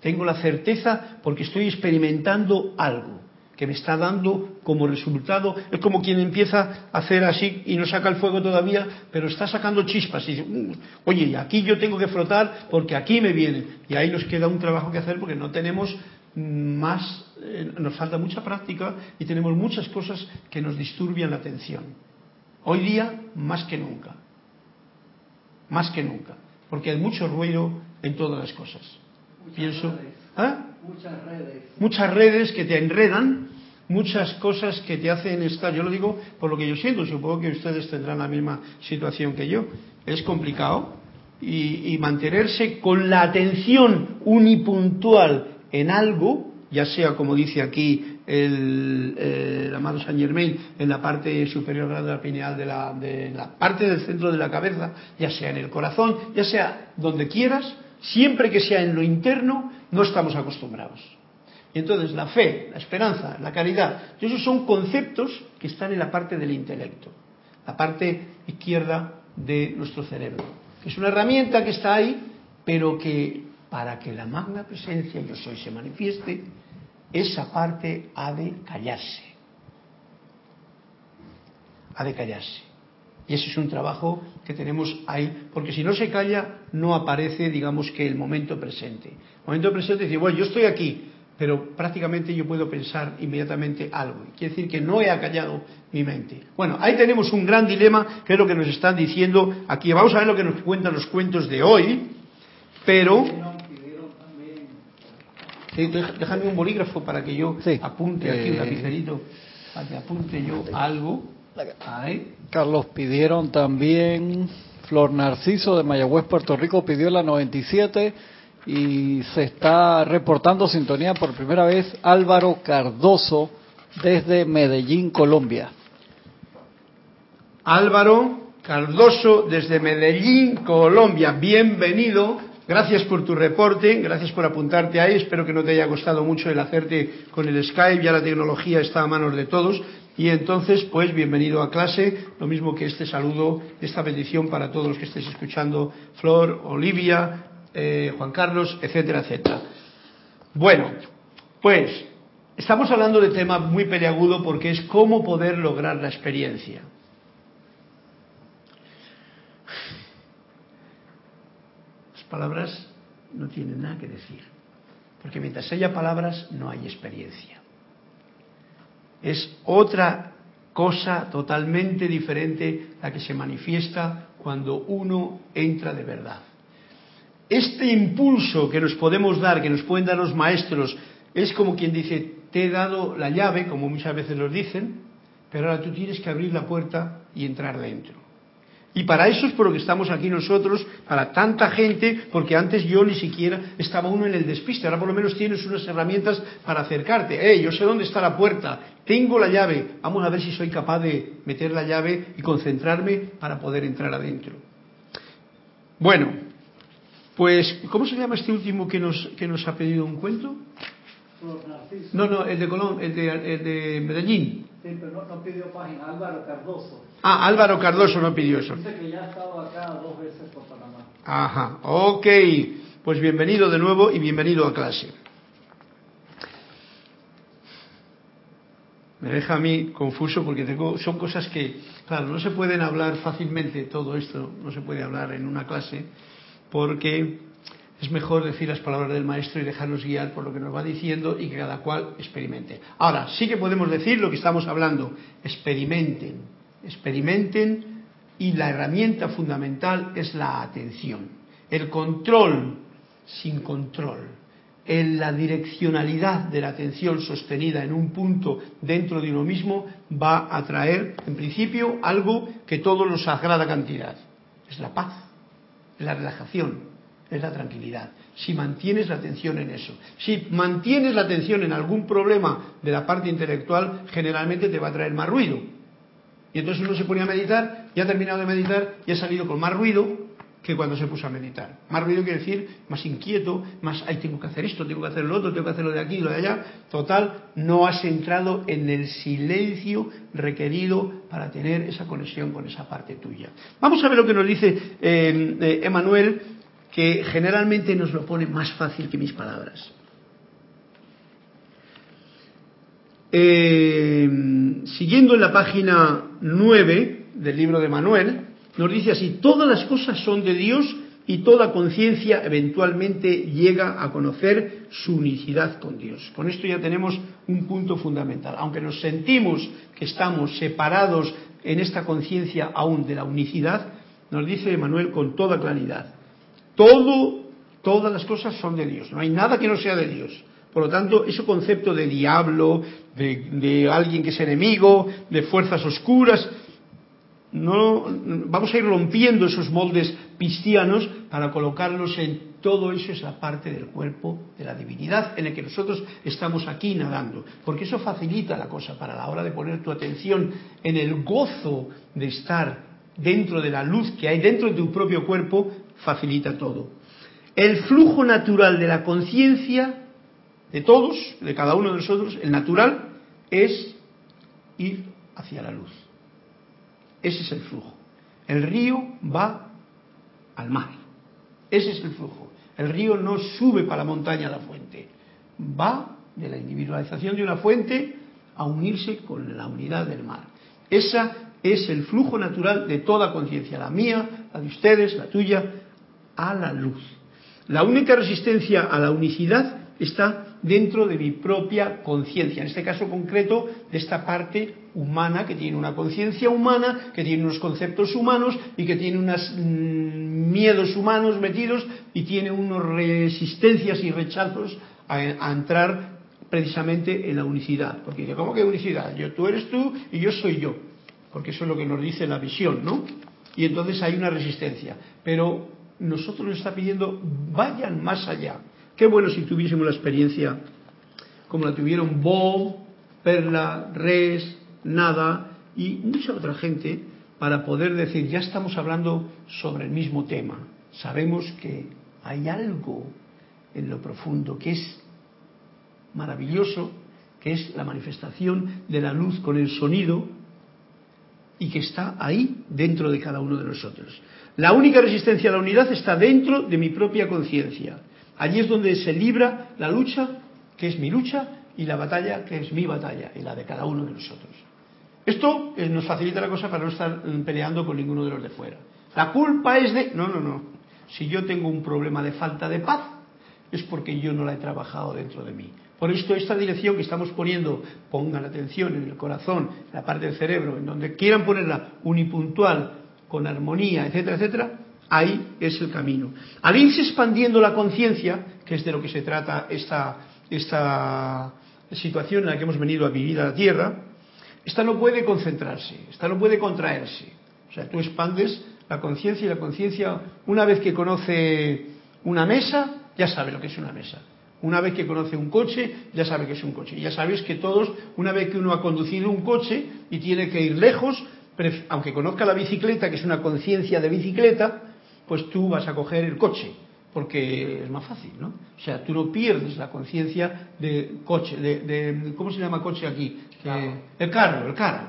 Tengo la certeza porque estoy experimentando algo que me está dando como resultado. Es como quien empieza a hacer así y no saca el fuego todavía, pero está sacando chispas y dice, mm, oye, aquí yo tengo que frotar porque aquí me viene. Y ahí nos queda un trabajo que hacer porque no tenemos más, eh, nos falta mucha práctica y tenemos muchas cosas que nos disturbian la atención. Hoy día, más que nunca. Más que nunca. Porque hay mucho ruido en todas las cosas. Pienso. ¿ah? Muchas redes. Muchas redes que te enredan, muchas cosas que te hacen estar. Yo lo digo por lo que yo siento, supongo que ustedes tendrán la misma situación que yo. Es complicado y, mantenerse con la atención unipuntual en algo, ya sea como dice aquí el, amado Saint Germain, en la parte superior de la pineal de la, de la parte del centro de la cabeza, ya sea en el corazón, ya sea donde quieras, siempre que sea en lo interno, no estamos acostumbrados. Entonces la fe, la esperanza, la caridad, esos son conceptos que están en la parte del intelecto, la parte izquierda de nuestro cerebro. Es una herramienta que está ahí, pero que para que la magna presencia yo soy se manifieste, esa parte ha de callarse. Ha de callarse. Y ese es un trabajo que tenemos ahí, porque si no se calla, no aparece, digamos que el momento presente. El momento presente dice, bueno, yo estoy aquí, pero prácticamente yo puedo pensar inmediatamente algo. Quiere decir que no he acallado mi mente. Bueno, ahí tenemos un gran dilema, que es lo que nos están diciendo aquí. Vamos a ver lo que nos cuentan los cuentos de hoy, pero... déjame un bolígrafo para que yo apunte aquí un eh, lapicerito, para que apunte yo algo. Carlos pidieron también, Flor Narciso de Mayagüez, Puerto Rico, pidió la 97 y se está reportando sintonía por primera vez Álvaro Cardoso desde Medellín, Colombia. Álvaro Cardoso desde Medellín, Colombia, bienvenido. Gracias por tu reporte, gracias por apuntarte ahí. Espero que no te haya costado mucho el hacerte con el Skype, ya la tecnología está a manos de todos. Y entonces, pues bienvenido a clase, lo mismo que este saludo, esta bendición para todos los que estéis escuchando, Flor, Olivia, eh, Juan Carlos, etcétera, etcétera. Bueno, pues estamos hablando de tema muy peleagudo porque es cómo poder lograr la experiencia. Palabras no tienen nada que decir, porque mientras haya palabras no hay experiencia es otra cosa totalmente diferente la que se manifiesta cuando uno entra de verdad. Este impulso que nos podemos dar, que nos pueden dar los maestros, es como quien dice, te he dado la llave, como muchas veces nos dicen, pero ahora tú tienes que abrir la puerta y entrar dentro. Y para eso es por lo que estamos aquí nosotros, para tanta gente, porque antes yo ni siquiera estaba uno en el despiste, ahora por lo menos tienes unas herramientas para acercarte. Eh, yo sé dónde está la puerta, tengo la llave, vamos a ver si soy capaz de meter la llave y concentrarme para poder entrar adentro. Bueno, pues, ¿cómo se llama este último que nos, que nos ha pedido un cuento? No, no, el de Colón, el de, el de Medellín. Sí, pero no, pidió página, Álvaro Cardoso. Ah, Álvaro Cardoso no pidió eso. Dice que ya ha estado acá dos veces por Panamá. Ajá, ok. Pues bienvenido de nuevo y bienvenido a clase. Me deja a mí confuso porque tengo, son cosas que, claro, no se pueden hablar fácilmente todo esto, no se puede hablar en una clase, porque es mejor decir las palabras del maestro y dejarnos guiar por lo que nos va diciendo y que cada cual experimente. Ahora, sí que podemos decir lo que estamos hablando, experimenten, experimenten y la herramienta fundamental es la atención. El control sin control, en la direccionalidad de la atención sostenida en un punto dentro de uno mismo va a traer, en principio, algo que todos nos agrada cantidad. Es la paz, la relajación, es la tranquilidad. Si mantienes la atención en eso. Si mantienes la atención en algún problema de la parte intelectual, generalmente te va a traer más ruido. Y entonces uno se pone a meditar, y ha terminado de meditar y ha salido con más ruido que cuando se puso a meditar. Más ruido quiere decir más inquieto, más, ay, tengo que hacer esto, tengo que hacer lo otro, tengo que hacer lo de aquí, lo de allá. Total, no has entrado en el silencio requerido para tener esa conexión con esa parte tuya. Vamos a ver lo que nos dice eh, eh, Emanuel, que generalmente nos lo pone más fácil que mis palabras. Eh, siguiendo en la página 9 del libro de Manuel, nos dice así, todas las cosas son de Dios y toda conciencia eventualmente llega a conocer su unicidad con Dios. Con esto ya tenemos un punto fundamental. Aunque nos sentimos que estamos separados en esta conciencia aún de la unicidad, nos dice Manuel con toda claridad, todo, todas las cosas son de Dios, no hay nada que no sea de Dios. Por lo tanto, ese concepto de diablo, de, alguien que es enemigo, de fuerzas oscuras, no vamos a ir rompiendo esos moldes cristianos para colocarlos en todo eso es la parte del cuerpo de la divinidad en el que nosotros estamos aquí nadando, porque eso facilita la cosa para la hora de poner tu atención en el gozo de estar dentro de la luz que hay dentro de tu propio cuerpo, facilita todo. El flujo natural de la conciencia de todos, de cada uno de nosotros, el natural, es ir hacia la luz. Ese es el flujo. El río va al mar. Ese es el flujo. El río no sube para la montaña a la fuente. Va de la individualización de una fuente a unirse con la unidad del mar. Esa es el flujo natural de toda conciencia, la mía, la de ustedes, la tuya, a la luz. La única resistencia a la unicidad está dentro de mi propia conciencia, en este caso concreto de esta parte humana que tiene una conciencia humana, que tiene unos conceptos humanos y que tiene unos mm, miedos humanos metidos y tiene unas resistencias y rechazos a, entrar precisamente en la unicidad. Porque ¿cómo que unicidad? Yo, tú eres tú y yo soy yo. Porque eso es lo que nos dice la visión, ¿no? Y entonces hay una resistencia. Pero nosotros nos está pidiendo, vayan más allá Qué bueno si tuviésemos la experiencia como la tuvieron Bob, Perla, Res, Nada y mucha otra gente para poder decir, ya estamos hablando sobre el mismo tema. Sabemos que hay algo en lo profundo que es maravilloso, que es la manifestación de la luz con el sonido y que está ahí dentro de cada uno de nosotros. La única resistencia a la unidad está dentro de mi propia conciencia. Allí es donde se libra la lucha, que es mi lucha, y la batalla, que es mi batalla, y la de cada uno de nosotros. Esto eh, nos facilita la cosa para no estar mm, peleando con ninguno de los de fuera. La culpa es de... No, no, no. Si yo tengo un problema de falta de paz, es porque yo no la he trabajado dentro de mí. Por esto, esta dirección que estamos poniendo, pongan atención en el corazón, en la parte del cerebro, en donde quieran ponerla unipuntual, con armonía, etcétera, etcétera, Ahí es el camino. Al irse expandiendo la conciencia, que es de lo que se trata esta, esta situación en la que hemos venido a vivir a la Tierra, esta no puede concentrarse, esta no puede contraerse. O sea, tú expandes la conciencia y la conciencia, una vez que conoce una mesa, ya sabe lo que es una mesa. Una vez que conoce un coche, ya sabe que es un coche. Y ya sabes que todos, una vez que uno ha conducido un coche y tiene que ir lejos, aunque conozca la bicicleta, que es una conciencia de bicicleta, pues tú vas a coger el coche, porque es más fácil, ¿no? O sea, tú no pierdes la conciencia de coche, de, ¿cómo se llama coche aquí? el carro, el carro,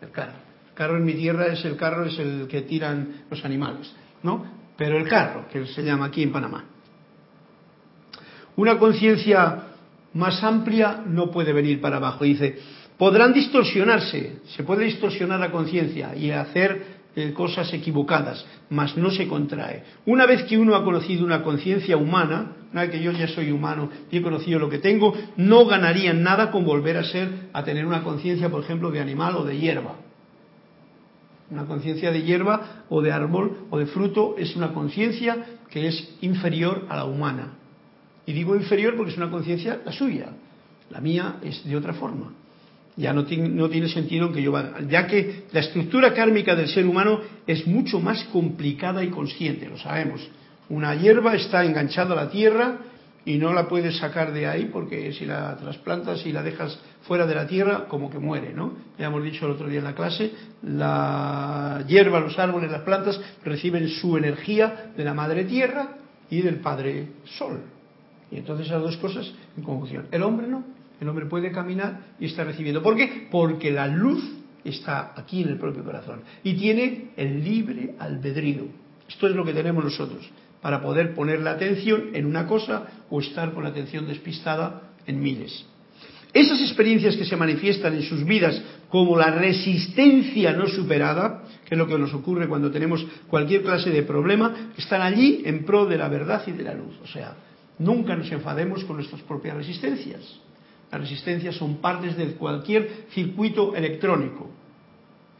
el carro. El carro en mi tierra es el carro, es el que tiran los animales, ¿no? Pero el carro, que se llama aquí en Panamá. Una conciencia más amplia no puede venir para abajo. Dice, podrán distorsionarse, se puede distorsionar la conciencia y hacer eh, cosas equivocadas, mas no se contrae. Una vez que uno ha conocido una conciencia humana, una vez que yo ya soy humano y he conocido lo que tengo, no ganaría nada con volver a ser, a tener una conciencia, por ejemplo, de animal o de hierba. Una conciencia de hierba o de árbol o de fruto es una conciencia que es inferior a la humana. Y digo inferior porque es una conciencia la suya. La mía es de otra forma ya no tiene, no tiene sentido que yo vaya, ya que la estructura kármica del ser humano es mucho más complicada y consciente, lo sabemos. Una hierba está enganchada a la tierra y no la puedes sacar de ahí porque si la trasplantas y la dejas fuera de la tierra, como que muere, ¿no? Ya hemos dicho el otro día en la clase, la hierba, los árboles, las plantas reciben su energía de la madre tierra y del padre sol. Y entonces esas dos cosas en conjunción. El hombre no. El hombre puede caminar y está recibiendo. ¿Por qué? Porque la luz está aquí en el propio corazón y tiene el libre albedrío. Esto es lo que tenemos nosotros para poder poner la atención en una cosa o estar con la atención despistada en miles. Esas experiencias que se manifiestan en sus vidas como la resistencia no superada, que es lo que nos ocurre cuando tenemos cualquier clase de problema, están allí en pro de la verdad y de la luz. O sea, nunca nos enfademos con nuestras propias resistencias. Las resistencias son partes de cualquier circuito electrónico.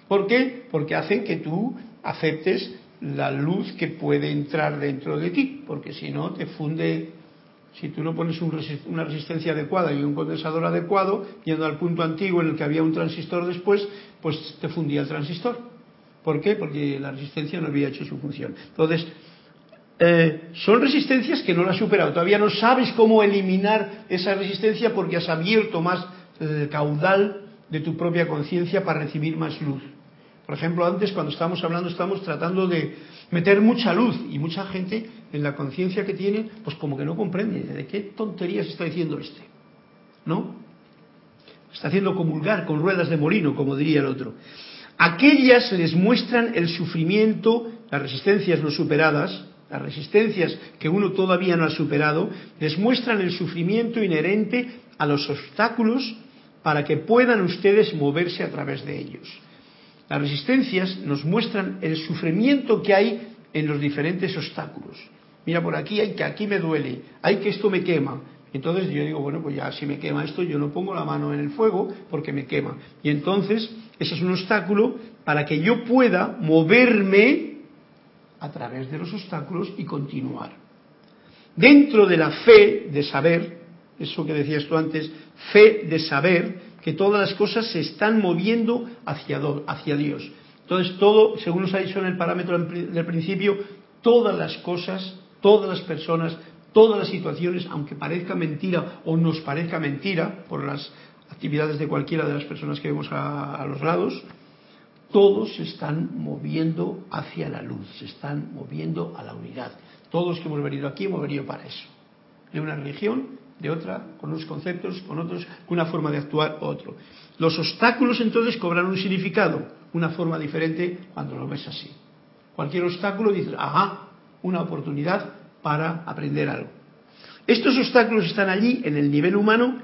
¿Por qué? Porque hacen que tú aceptes la luz que puede entrar dentro de ti, porque si no te funde si tú no pones una resistencia adecuada y un condensador adecuado, yendo al punto antiguo en el que había un transistor después, pues te fundía el transistor. ¿Por qué? Porque la resistencia no había hecho su función. Entonces, eh, son resistencias que no las has superado. Todavía no sabes cómo eliminar esa resistencia porque has abierto más el caudal de tu propia conciencia para recibir más luz. Por ejemplo, antes cuando estábamos hablando, estábamos tratando de meter mucha luz y mucha gente en la conciencia que tiene, pues como que no comprende de qué tonterías está diciendo este. ¿No? Está haciendo comulgar con ruedas de molino, como diría el otro. Aquellas les muestran el sufrimiento, las resistencias no superadas, las resistencias que uno todavía no ha superado, les muestran el sufrimiento inherente a los obstáculos para que puedan ustedes moverse a través de ellos. Las resistencias nos muestran el sufrimiento que hay en los diferentes obstáculos. Mira, por aquí hay que aquí me duele, hay que esto me quema. Entonces yo digo, bueno, pues ya si me quema esto, yo no pongo la mano en el fuego porque me quema. Y entonces ese es un obstáculo para que yo pueda moverme a través de los obstáculos y continuar. Dentro de la fe de saber, eso que decías tú antes, fe de saber, que todas las cosas se están moviendo hacia, Dios. Entonces todo, según nos ha dicho en el parámetro del principio, todas las cosas, todas las personas, todas las situaciones, aunque parezca mentira o nos parezca mentira por las actividades de cualquiera de las personas que vemos a, los lados, todos se están moviendo hacia la luz, se están moviendo a la unidad. Todos que hemos venido aquí hemos venido para eso. De una religión de otra, con unos conceptos, con otros, con una forma de actuar otro. Los obstáculos entonces cobran un significado, una forma diferente cuando lo ves así. Cualquier obstáculo dices, ajá, una oportunidad para aprender algo. Estos obstáculos están allí en el nivel humano,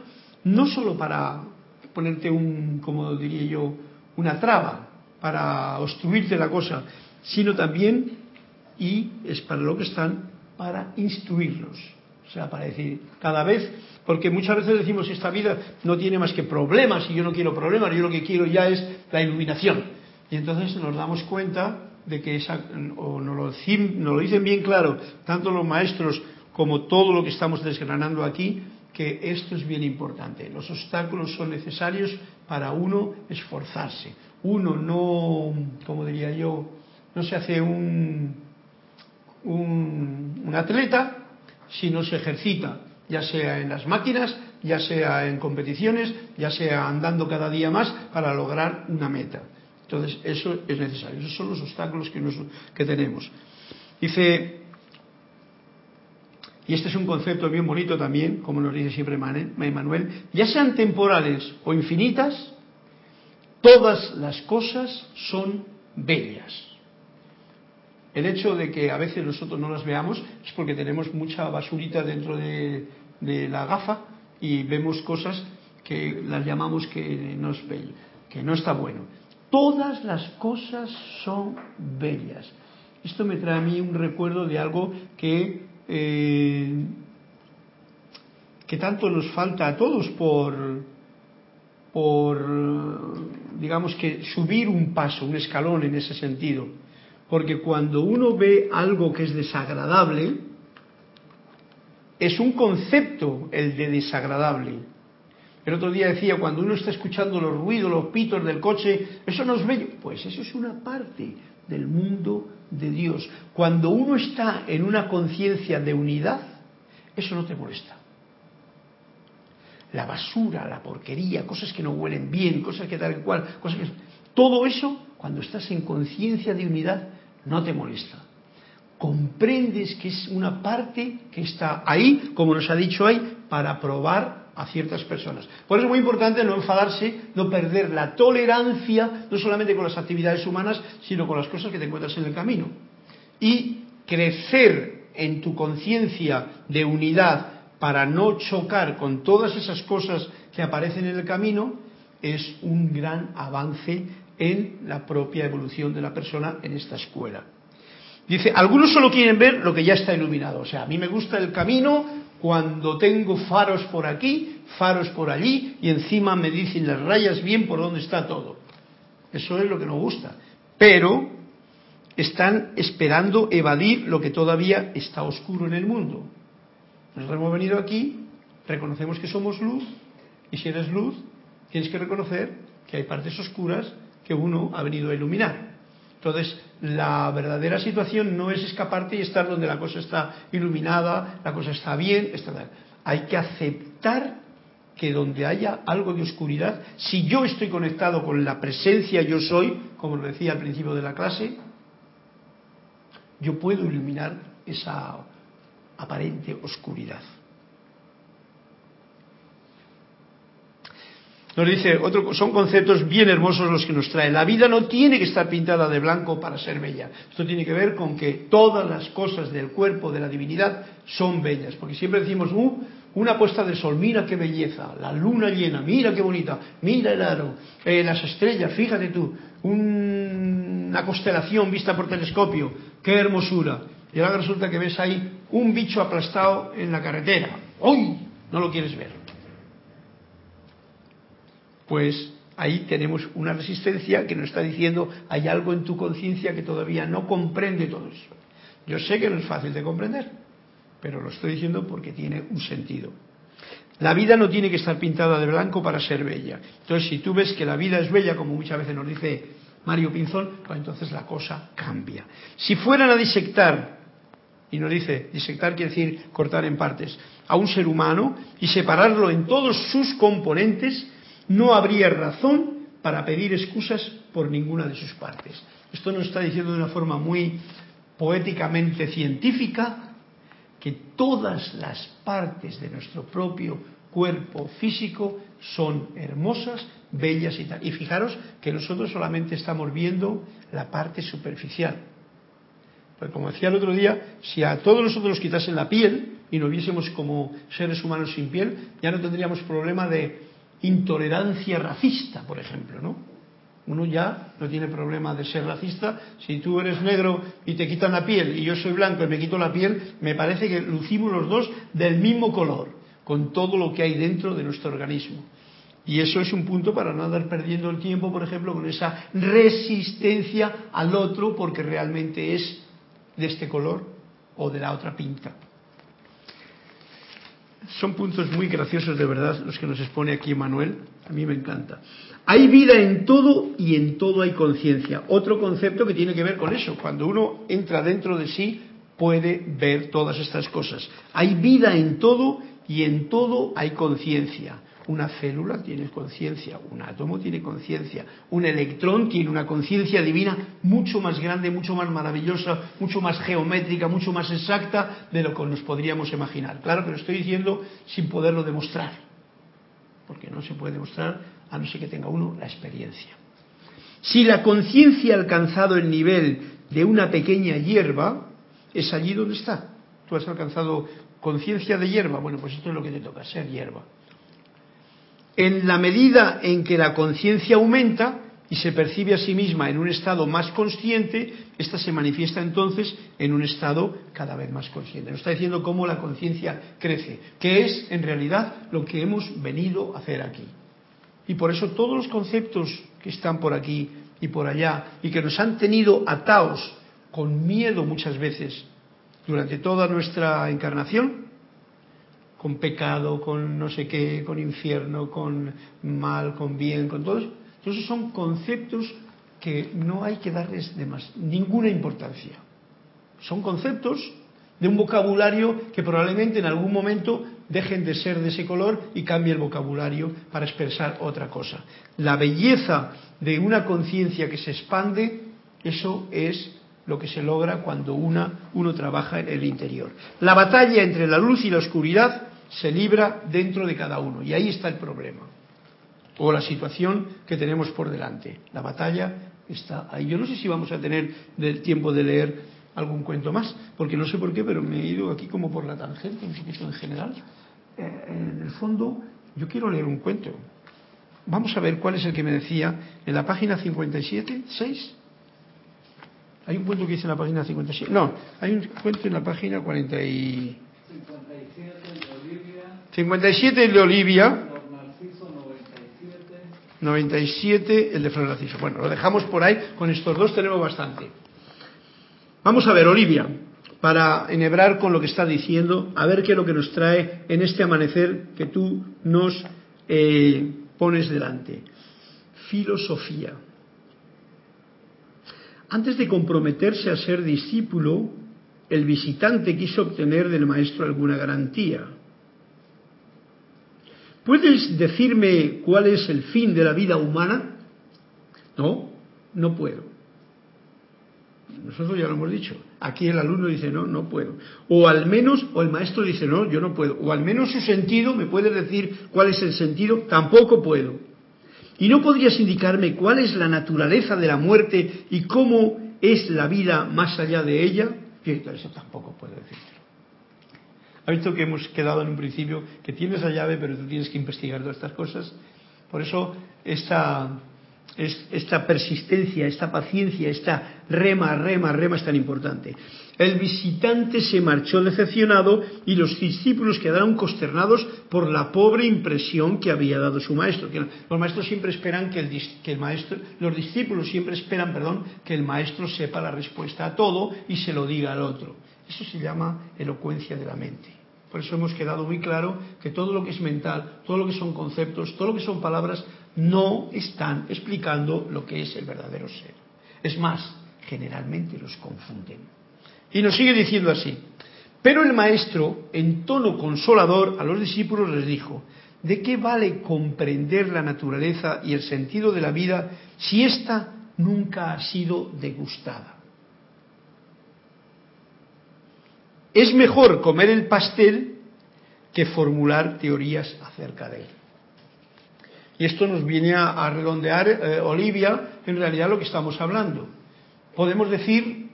no solo para ponerte un, como diría yo, una traba, para obstruirte la cosa, sino también, y es para lo que están, para instruirlos o sea, para decir, cada vez, porque muchas veces decimos, esta vida no tiene más que problemas y yo no quiero problemas, yo lo que quiero ya es la iluminación. Y entonces nos damos cuenta de que esa, o nos lo, nos lo dicen bien claro, tanto los maestros como todo lo que estamos desgranando aquí, que esto es bien importante. Los obstáculos son necesarios para uno esforzarse. Uno no, como diría yo, no se hace un, un, atleta si no se ejercita, ya sea en las máquinas, ya sea en competiciones, ya sea andando cada día más para lograr una meta. Entonces, eso es necesario. Esos son los obstáculos que, que tenemos. Dice, y este es un concepto bien bonito también, como nos dice siempre Manuel, ya sean temporales o infinitas, todas las cosas son bellas. El hecho de que a veces nosotros no las veamos es porque tenemos mucha basurita dentro de, la gafa y vemos cosas que las llamamos que no es bello, que no está bueno. Todas las cosas son bellas. Esto me trae a mí un recuerdo de algo que, eh, que tanto nos falta a todos por, por, digamos que subir un paso, un escalón en ese sentido porque cuando uno ve algo que es desagradable, es un concepto el de desagradable. El otro día decía, cuando uno está escuchando los ruidos, los pitos del coche, eso no es bello. Pues eso es una parte del mundo de Dios. Cuando uno está en una conciencia de unidad, eso no te molesta. La basura, la porquería, cosas que no huelen bien, cosas que tal cual, cosas que... Todo eso, cuando estás en conciencia de unidad, no te molesta. Comprendes que es una parte que está ahí, como nos ha dicho ahí, para probar a ciertas personas. Por eso es muy importante no enfadarse, no perder la tolerancia, no solamente con las actividades humanas, sino con las cosas que te encuentras en el camino. Y crecer en tu conciencia de unidad para no chocar con todas esas cosas que aparecen en el camino es un gran avance en la propia evolución de la persona en esta escuela. Dice, algunos solo quieren ver lo que ya está iluminado. O sea, a mí me gusta el camino cuando tengo faros por aquí, faros por allí, y encima me dicen las rayas bien por dónde está todo. Eso es lo que nos gusta. Pero están esperando evadir lo que todavía está oscuro en el mundo. Nosotros hemos venido aquí, reconocemos que somos luz, y si eres luz, tienes que reconocer que hay partes oscuras que uno ha venido a iluminar. Entonces, la verdadera situación no es escaparte y estar donde la cosa está iluminada, la cosa está bien, está bien. Hay que aceptar que donde haya algo de oscuridad, si yo estoy conectado con la presencia yo soy, como lo decía al principio de la clase, yo puedo iluminar esa aparente oscuridad. Nos dice, otro, son conceptos bien hermosos los que nos trae. La vida no tiene que estar pintada de blanco para ser bella. Esto tiene que ver con que todas las cosas del cuerpo de la divinidad son bellas. Porque siempre decimos, uh, una puesta de sol, mira qué belleza, la luna llena, mira qué bonita, mira el aro, eh, las estrellas, fíjate tú, una constelación vista por telescopio, qué hermosura. Y ahora resulta que ves ahí un bicho aplastado en la carretera. ¡Uy! No lo quieres ver pues ahí tenemos una resistencia que nos está diciendo hay algo en tu conciencia que todavía no comprende todo eso. Yo sé que no es fácil de comprender, pero lo estoy diciendo porque tiene un sentido. La vida no tiene que estar pintada de blanco para ser bella. Entonces, si tú ves que la vida es bella, como muchas veces nos dice Mario Pinzón, pues entonces la cosa cambia. Si fueran a disectar, y nos dice, disectar quiere decir cortar en partes, a un ser humano y separarlo en todos sus componentes, no habría razón para pedir excusas por ninguna de sus partes. Esto nos está diciendo de una forma muy poéticamente científica que todas las partes de nuestro propio cuerpo físico son hermosas, bellas y tal. Y fijaros que nosotros solamente estamos viendo la parte superficial. Pues como decía el otro día, si a todos nosotros nos quitasen la piel y nos viésemos como seres humanos sin piel, ya no tendríamos problema de intolerancia racista, por ejemplo, ¿no? Uno ya no tiene problema de ser racista. Si tú eres negro y te quitan la piel y yo soy blanco y me quito la piel, me parece que lucimos los dos del mismo color, con todo lo que hay dentro de nuestro organismo. Y eso es un punto para no andar perdiendo el tiempo, por ejemplo, con esa resistencia al otro porque realmente es de este color o de la otra pinta. Son puntos muy graciosos de verdad los que nos expone aquí Manuel. A mí me encanta. Hay vida en todo y en todo hay conciencia. Otro concepto que tiene que ver con eso. Cuando uno entra dentro de sí puede ver todas estas cosas. Hay vida en todo y en todo hay conciencia. Una célula tiene conciencia, un átomo tiene conciencia, un electrón tiene una conciencia divina mucho más grande, mucho más maravillosa, mucho más geométrica, mucho más exacta de lo que nos podríamos imaginar. Claro que lo estoy diciendo sin poderlo demostrar, porque no se puede demostrar a no ser que tenga uno la experiencia. Si la conciencia ha alcanzado el nivel de una pequeña hierba, es allí donde está. Tú has alcanzado conciencia de hierba, bueno, pues esto es lo que te toca, ser hierba. En la medida en que la conciencia aumenta y se percibe a sí misma en un estado más consciente, esta se manifiesta entonces en un estado cada vez más consciente. Nos está diciendo cómo la conciencia crece, que es en realidad lo que hemos venido a hacer aquí. Y por eso todos los conceptos que están por aquí y por allá y que nos han tenido atados con miedo muchas veces durante toda nuestra encarnación, con pecado, con no sé qué, con infierno, con mal, con bien, con todos. Entonces son conceptos que no hay que darles ninguna importancia. Son conceptos de un vocabulario que probablemente en algún momento dejen de ser de ese color y cambie el vocabulario para expresar otra cosa. La belleza de una conciencia que se expande, eso es lo que se logra cuando una, uno trabaja en el interior. La batalla entre la luz y la oscuridad se libra dentro de cada uno. Y ahí está el problema. O la situación que tenemos por delante. La batalla está ahí. Yo no sé si vamos a tener del tiempo de leer algún cuento más, porque no sé por qué, pero me he ido aquí como por la tangente, un poquito en general. Eh, en el fondo, yo quiero leer un cuento. Vamos a ver cuál es el que me decía en la página 57, 6. Hay un cuento que dice en la página 57. No, hay un cuento en la página 40 y... 57 el de Olivia. 97 el de Flor Narciso. Bueno, lo dejamos por ahí. Con estos dos tenemos bastante. Vamos a ver, Olivia, para enhebrar con lo que está diciendo, a ver qué es lo que nos trae en este amanecer que tú nos eh, pones delante. Filosofía. Antes de comprometerse a ser discípulo, el visitante quiso obtener del maestro alguna garantía. ¿Puedes decirme cuál es el fin de la vida humana? No, no puedo. Nosotros ya lo hemos dicho. Aquí el alumno dice, no, no puedo. O al menos, o el maestro dice, no, yo no puedo. O al menos su sentido, ¿me puede decir cuál es el sentido? Tampoco puedo. ¿Y no podrías indicarme cuál es la naturaleza de la muerte y cómo es la vida más allá de ella? Eso tampoco puedo decirlo. Ha visto que hemos quedado en un principio que tienes la llave, pero tú tienes que investigar todas estas cosas. Por eso esta, esta persistencia, esta paciencia, esta rema, rema, rema es tan importante. El visitante se marchó decepcionado y los discípulos quedaron consternados por la pobre impresión que había dado su maestro. los maestros siempre esperan que el, maestro, los discípulos siempre esperan, perdón, que el maestro sepa la respuesta a todo y se lo diga al otro. Eso se llama elocuencia de la mente. Por eso hemos quedado muy claro que todo lo que es mental, todo lo que son conceptos, todo lo que son palabras, no están explicando lo que es el verdadero ser. Es más, generalmente los confunden. Y nos sigue diciendo así. Pero el maestro, en tono consolador, a los discípulos les dijo, ¿de qué vale comprender la naturaleza y el sentido de la vida si ésta nunca ha sido degustada? Es mejor comer el pastel que formular teorías acerca de él. Y esto nos viene a, redondear, eh, Olivia, en realidad lo que estamos hablando. Podemos decir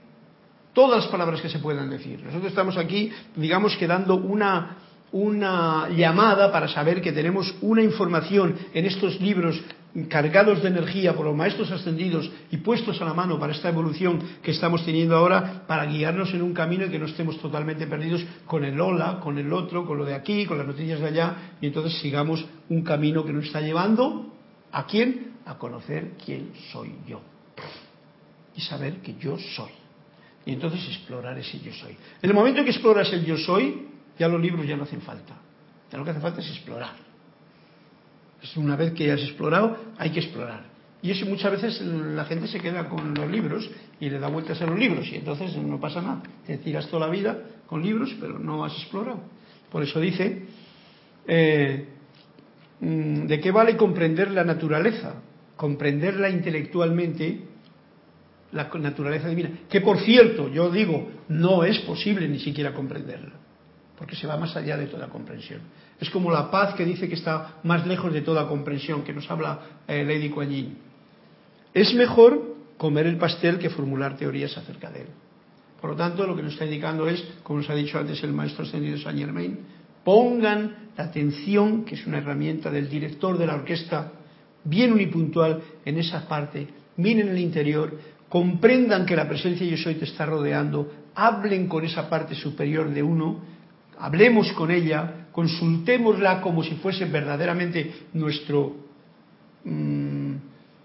todas las palabras que se puedan decir. Nosotros estamos aquí, digamos, que dando una una llamada para saber que tenemos una información en estos libros cargados de energía por los maestros ascendidos y puestos a la mano para esta evolución que estamos teniendo ahora, para guiarnos en un camino y que no estemos totalmente perdidos con el hola, con el otro, con lo de aquí, con las noticias de allá, y entonces sigamos un camino que nos está llevando a quién? A conocer quién soy yo. Y saber que yo soy. Y entonces explorar ese yo soy. En el momento en que exploras el yo soy, ya los libros ya no hacen falta. Ya lo que hace falta es explorar. Es una vez que has explorado, hay que explorar. Y eso muchas veces la gente se queda con los libros y le da vueltas a los libros y entonces no pasa nada. Te tiras toda la vida con libros, pero no has explorado. Por eso dice, eh, mm, ¿de qué vale comprender la naturaleza? Comprenderla intelectualmente, la naturaleza divina. Que por cierto, yo digo, no es posible ni siquiera comprenderla porque se va más allá de toda comprensión. Es como la paz que dice que está más lejos de toda comprensión, que nos habla eh, Lady Kuan. Es mejor comer el pastel que formular teorías acerca de él. Por lo tanto, lo que nos está indicando es, como nos ha dicho antes el maestro ascendido Saint Germain, pongan la atención, que es una herramienta del director de la orquesta, bien unipuntual en esa parte, miren el interior, comprendan que la presencia yo soy te está rodeando, hablen con esa parte superior de uno hablemos con ella, consultémosla como si fuese verdaderamente nuestro, mm,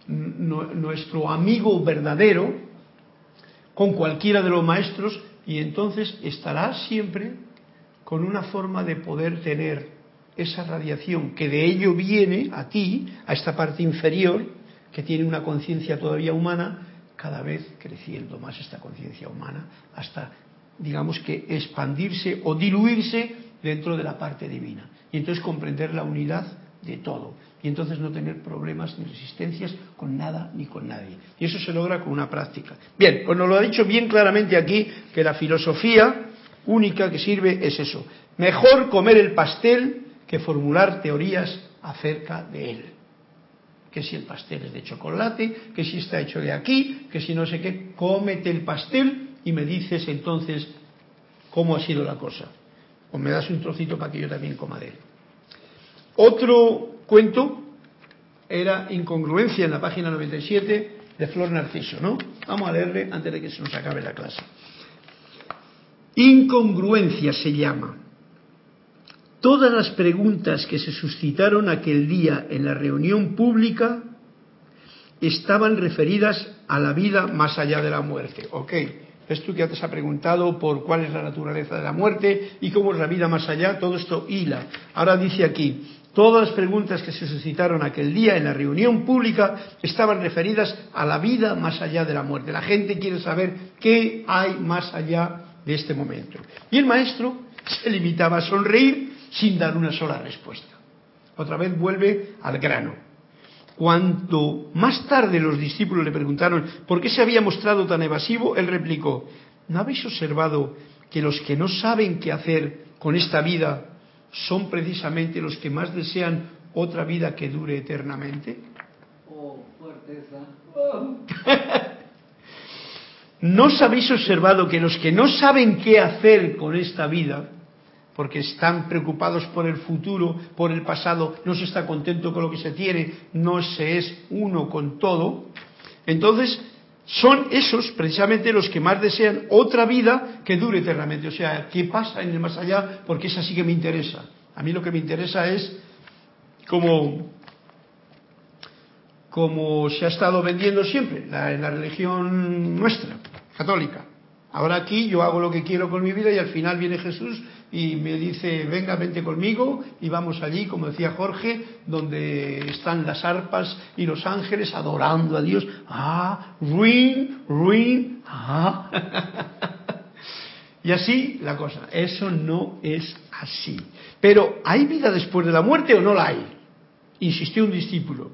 nuestro amigo verdadero, con cualquiera de los maestros, y entonces estará siempre con una forma de poder tener esa radiación que de ello viene a ti, a esta parte inferior, que tiene una conciencia todavía humana, cada vez creciendo más esta conciencia humana, hasta digamos que expandirse o diluirse dentro de la parte divina. Y entonces comprender la unidad de todo. Y entonces no tener problemas ni resistencias con nada ni con nadie. Y eso se logra con una práctica. Bien, pues nos lo ha dicho bien claramente aquí que la filosofía única que sirve es eso. Mejor comer el pastel que formular teorías acerca de él. Que si el pastel es de chocolate, que si está hecho de aquí, que si no sé qué, cómete el pastel y me dices entonces cómo ha sido la cosa. O me das un trocito para que yo también coma de él. Otro cuento era incongruencia en la página 97 de Flor Narciso, ¿no? Vamos a leerle antes de que se nos acabe la clase. Incongruencia se llama. Todas las preguntas que se suscitaron aquel día en la reunión pública estaban referidas a la vida más allá de la muerte. Ok, ves tú que antes ha preguntado por cuál es la naturaleza de la muerte y cómo es la vida más allá, todo esto hila. Ahora dice aquí, Todas las preguntas que se suscitaron aquel día en la reunión pública estaban referidas a la vida más allá de la muerte. La gente quiere saber qué hay más allá de este momento. Y el maestro se limitaba a sonreír sin dar una sola respuesta. Otra vez vuelve al grano. Cuanto más tarde los discípulos le preguntaron por qué se había mostrado tan evasivo, él replicó, ¿no habéis observado que los que no saben qué hacer con esta vida son precisamente los que más desean otra vida que dure eternamente? Oh, ¿No os habéis observado que los que no saben qué hacer con esta vida, porque están preocupados por el futuro, por el pasado, no se está contento con lo que se tiene, no se es uno con todo, entonces son esos precisamente los que más desean otra vida que dure eternamente. O sea, ¿qué pasa en el más allá? Porque esa sí que me interesa. A mí lo que me interesa es como, como se ha estado vendiendo siempre en la religión nuestra, católica. Ahora aquí yo hago lo que quiero con mi vida y al final viene Jesús y me dice, venga, vente conmigo y vamos allí, como decía Jorge, donde están las arpas y los ángeles adorando a Dios. Ah, ruin, ruin, ah. y así la cosa. Eso no es así. Pero, ¿hay vida después de la muerte o no la hay? Insistió un discípulo.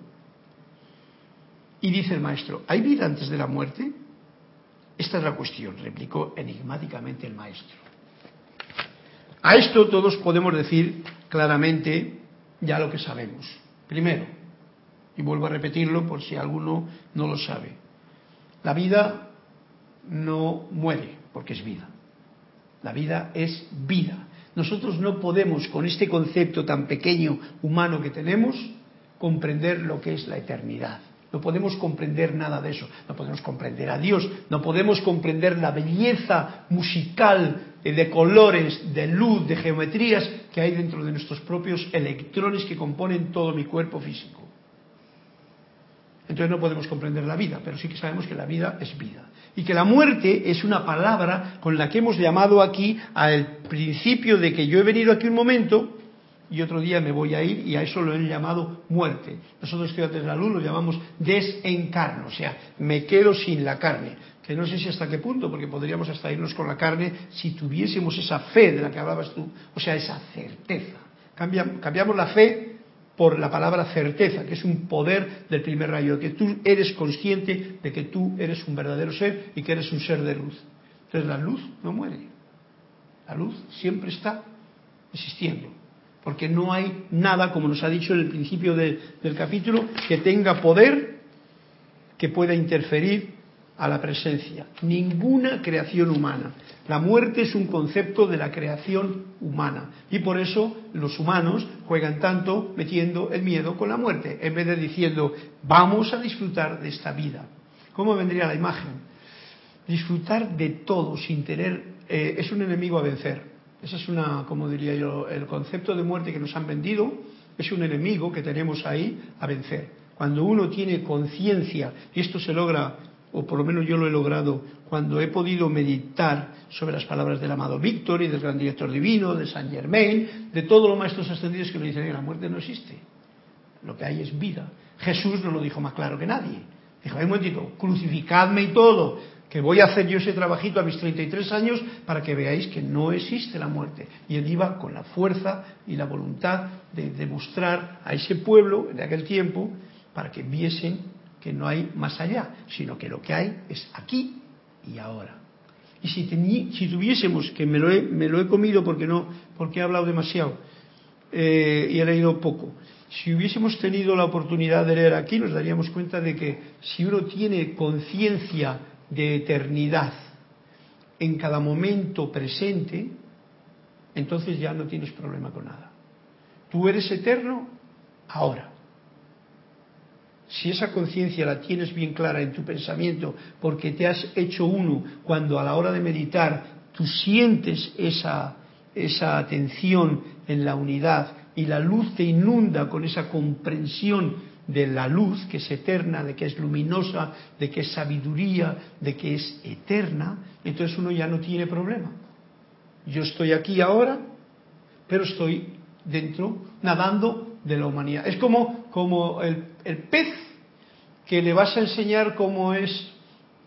Y dice el maestro, ¿hay vida antes de la muerte? Esta es la cuestión, replicó enigmáticamente el maestro. A esto todos podemos decir claramente ya lo que sabemos. Primero, y vuelvo a repetirlo por si alguno no lo sabe, la vida no muere porque es vida. La vida es vida. Nosotros no podemos, con este concepto tan pequeño humano que tenemos, comprender lo que es la eternidad. No podemos comprender nada de eso, no podemos comprender a Dios, no podemos comprender la belleza musical de colores, de luz, de geometrías que hay dentro de nuestros propios electrones que componen todo mi cuerpo físico. Entonces no podemos comprender la vida, pero sí que sabemos que la vida es vida. Y que la muerte es una palabra con la que hemos llamado aquí al principio de que yo he venido aquí un momento y otro día me voy a ir y a eso lo he llamado muerte. Nosotros estudiantes de la luz lo llamamos desencarno, o sea, me quedo sin la carne, que no sé si hasta qué punto, porque podríamos hasta irnos con la carne si tuviésemos esa fe de la que hablabas tú, o sea, esa certeza. cambiamos la fe por la palabra certeza, que es un poder del primer rayo, que tú eres consciente de que tú eres un verdadero ser y que eres un ser de luz. Entonces la luz no muere, la luz siempre está existiendo porque no hay nada, como nos ha dicho en el principio del capítulo, que tenga poder que pueda interferir a la presencia. Ninguna creación humana. La muerte es un concepto de la creación humana y por eso los humanos juegan tanto metiendo el miedo con la muerte, en vez de diciendo vamos a disfrutar de esta vida. ¿Cómo vendría la imagen? Disfrutar de todo sin tener... Eh, es un enemigo a vencer ese es una, como diría yo, el concepto de muerte que nos han vendido es un enemigo que tenemos ahí a vencer. Cuando uno tiene conciencia, y esto se logra, o por lo menos yo lo he logrado, cuando he podido meditar sobre las palabras del amado Víctor y del gran director divino, de Saint Germain, de todos los maestros ascendidos que me dicen, la muerte no existe, lo que hay es vida. Jesús no lo dijo más claro que nadie. Dijo, un momentito, crucificadme y todo, que voy a hacer yo ese trabajito a mis 33 años para que veáis que no existe la muerte. Y él iba con la fuerza y la voluntad de demostrar a ese pueblo de aquel tiempo para que viesen que no hay más allá, sino que lo que hay es aquí y ahora. Y si, si tuviésemos, que me lo, he, me lo he comido porque no, porque he hablado demasiado eh, y he leído poco, si hubiésemos tenido la oportunidad de leer aquí, nos daríamos cuenta de que si uno tiene conciencia de eternidad en cada momento presente, entonces ya no tienes problema con nada. Tú eres eterno ahora. Si esa conciencia la tienes bien clara en tu pensamiento, porque te has hecho uno, cuando a la hora de meditar tú sientes esa, esa atención en la unidad y la luz te inunda con esa comprensión de la luz que es eterna, de que es luminosa, de que es sabiduría, de que es eterna, entonces uno ya no tiene problema. Yo estoy aquí ahora, pero estoy dentro, nadando de la humanidad. Es como, como el, pez que le vas a enseñar cómo es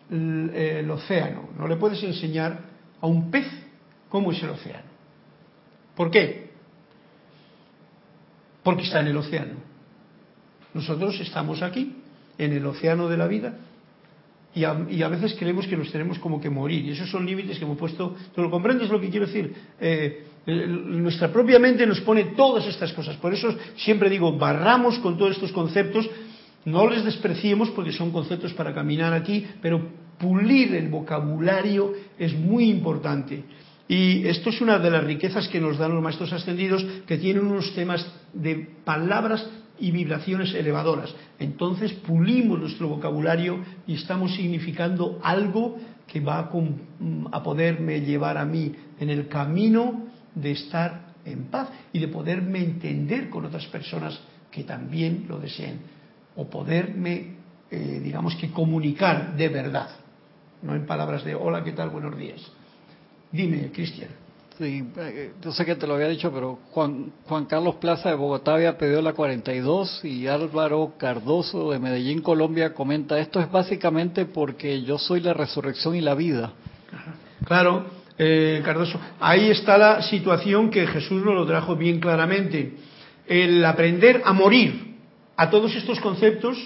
el, el océano. No le puedes enseñar a un pez cómo es el océano. ¿Por qué? Porque está en el océano. Nosotros estamos aquí, en el océano de la vida, y a, veces creemos que nos tenemos como que morir, y esos son límites que hemos puesto. ¿Tú lo comprendes lo que quiero decir? Eh, nuestra propia mente nos pone todas estas cosas. Por eso siempre digo, barramos con todos estos conceptos, no les despreciemos porque son conceptos para caminar aquí, pero pulir el vocabulario es muy importante. Y esto es una de las riquezas que nos dan los maestros ascendidos, que tienen unos temas de palabras y vibraciones elevadoras. Entonces pulimos nuestro vocabulario y estamos significando algo que va a, poderme llevar a mí en el camino de estar en paz y de poderme entender con otras personas que también lo deseen o poderme, eh, digamos que comunicar de verdad, no en palabras de hola, ¿qué tal? Buenos días. Dime, Cristian. Sí, eh, yo sé que te lo había dicho, pero Juan, Juan Carlos Plaza de Bogotá había pedido la 42 y Álvaro Cardoso de Medellín, Colombia, comenta, esto es básicamente porque yo soy la resurrección y la vida. Claro, eh, Cardoso, ahí está la situación que Jesús nos lo trajo bien claramente. El aprender a morir a todos estos conceptos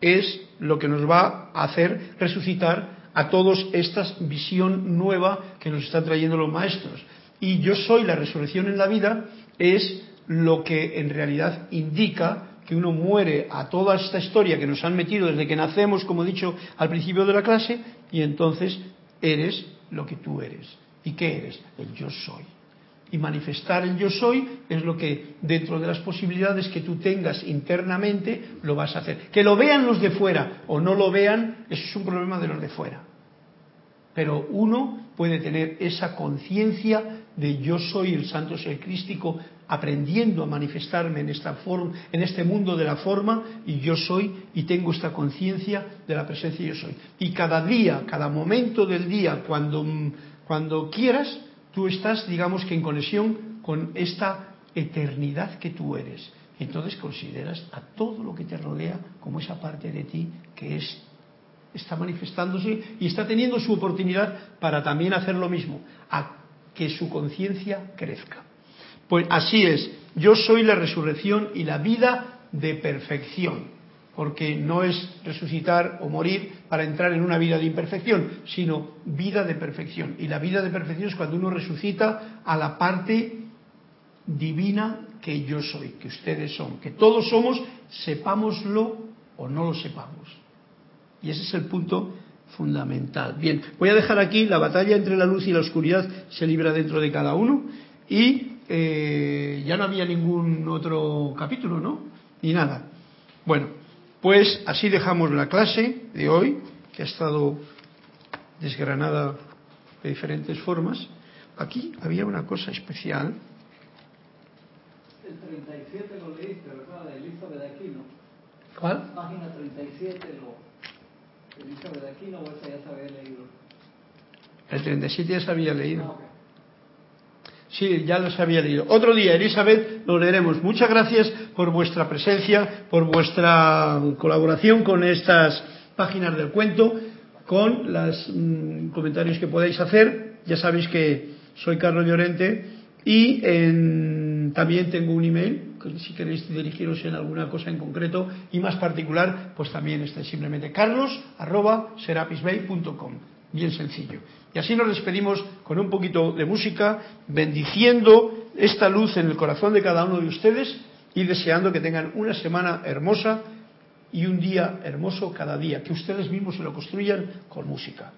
es lo que nos va a hacer resucitar a todos esta visión nueva que nos están trayendo los maestros y yo soy la resurrección en la vida es lo que en realidad indica que uno muere a toda esta historia que nos han metido desde que nacemos, como he dicho al principio de la clase, y entonces eres lo que tú eres. ¿Y qué eres? El yo soy. Y manifestar el yo soy es lo que dentro de las posibilidades que tú tengas internamente lo vas a hacer. Que lo vean los de fuera o no lo vean, eso es un problema de los de fuera. Pero uno puede tener esa conciencia de yo soy el santo ser crístico aprendiendo a manifestarme en esta forma, en este mundo de la forma y yo soy y tengo esta conciencia de la presencia yo soy. Y cada día, cada momento del día, cuando, cuando quieras, tú estás, digamos que en conexión con esta eternidad que tú eres. Entonces consideras a todo lo que te rodea como esa parte de ti que es está manifestándose y está teniendo su oportunidad para también hacer lo mismo, a que su conciencia crezca. Pues así es, yo soy la resurrección y la vida de perfección, porque no es resucitar o morir para entrar en una vida de imperfección, sino vida de perfección. Y la vida de perfección es cuando uno resucita a la parte divina que yo soy, que ustedes son, que todos somos, sepámoslo o no lo sepamos. Y ese es el punto fundamental. Bien, voy a dejar aquí la batalla entre la luz y la oscuridad se libra dentro de cada uno y eh, ya no había ningún otro capítulo, ¿no? Ni nada. Bueno, pues así dejamos la clase de hoy, que ha estado desgranada de diferentes formas. Aquí había una cosa especial. El 37 lo leíste, ¿verdad? De Elizabeth Aquino. ¿Cuál? Página 37 lo el 37 ya se había leído. Sí, ya los había leído. Otro día, Elizabeth, lo leeremos. Muchas gracias por vuestra presencia, por vuestra colaboración con estas páginas del cuento, con los mm, comentarios que podáis hacer. Ya sabéis que soy Carlos Llorente y también tengo un email si queréis dirigiros en alguna cosa en concreto y más particular, pues también está simplemente carlos bien sencillo. Y así nos despedimos con un poquito de música, bendiciendo esta luz en el corazón de cada uno de ustedes y deseando que tengan una semana hermosa y un día hermoso cada día, que ustedes mismos se lo construyan con música.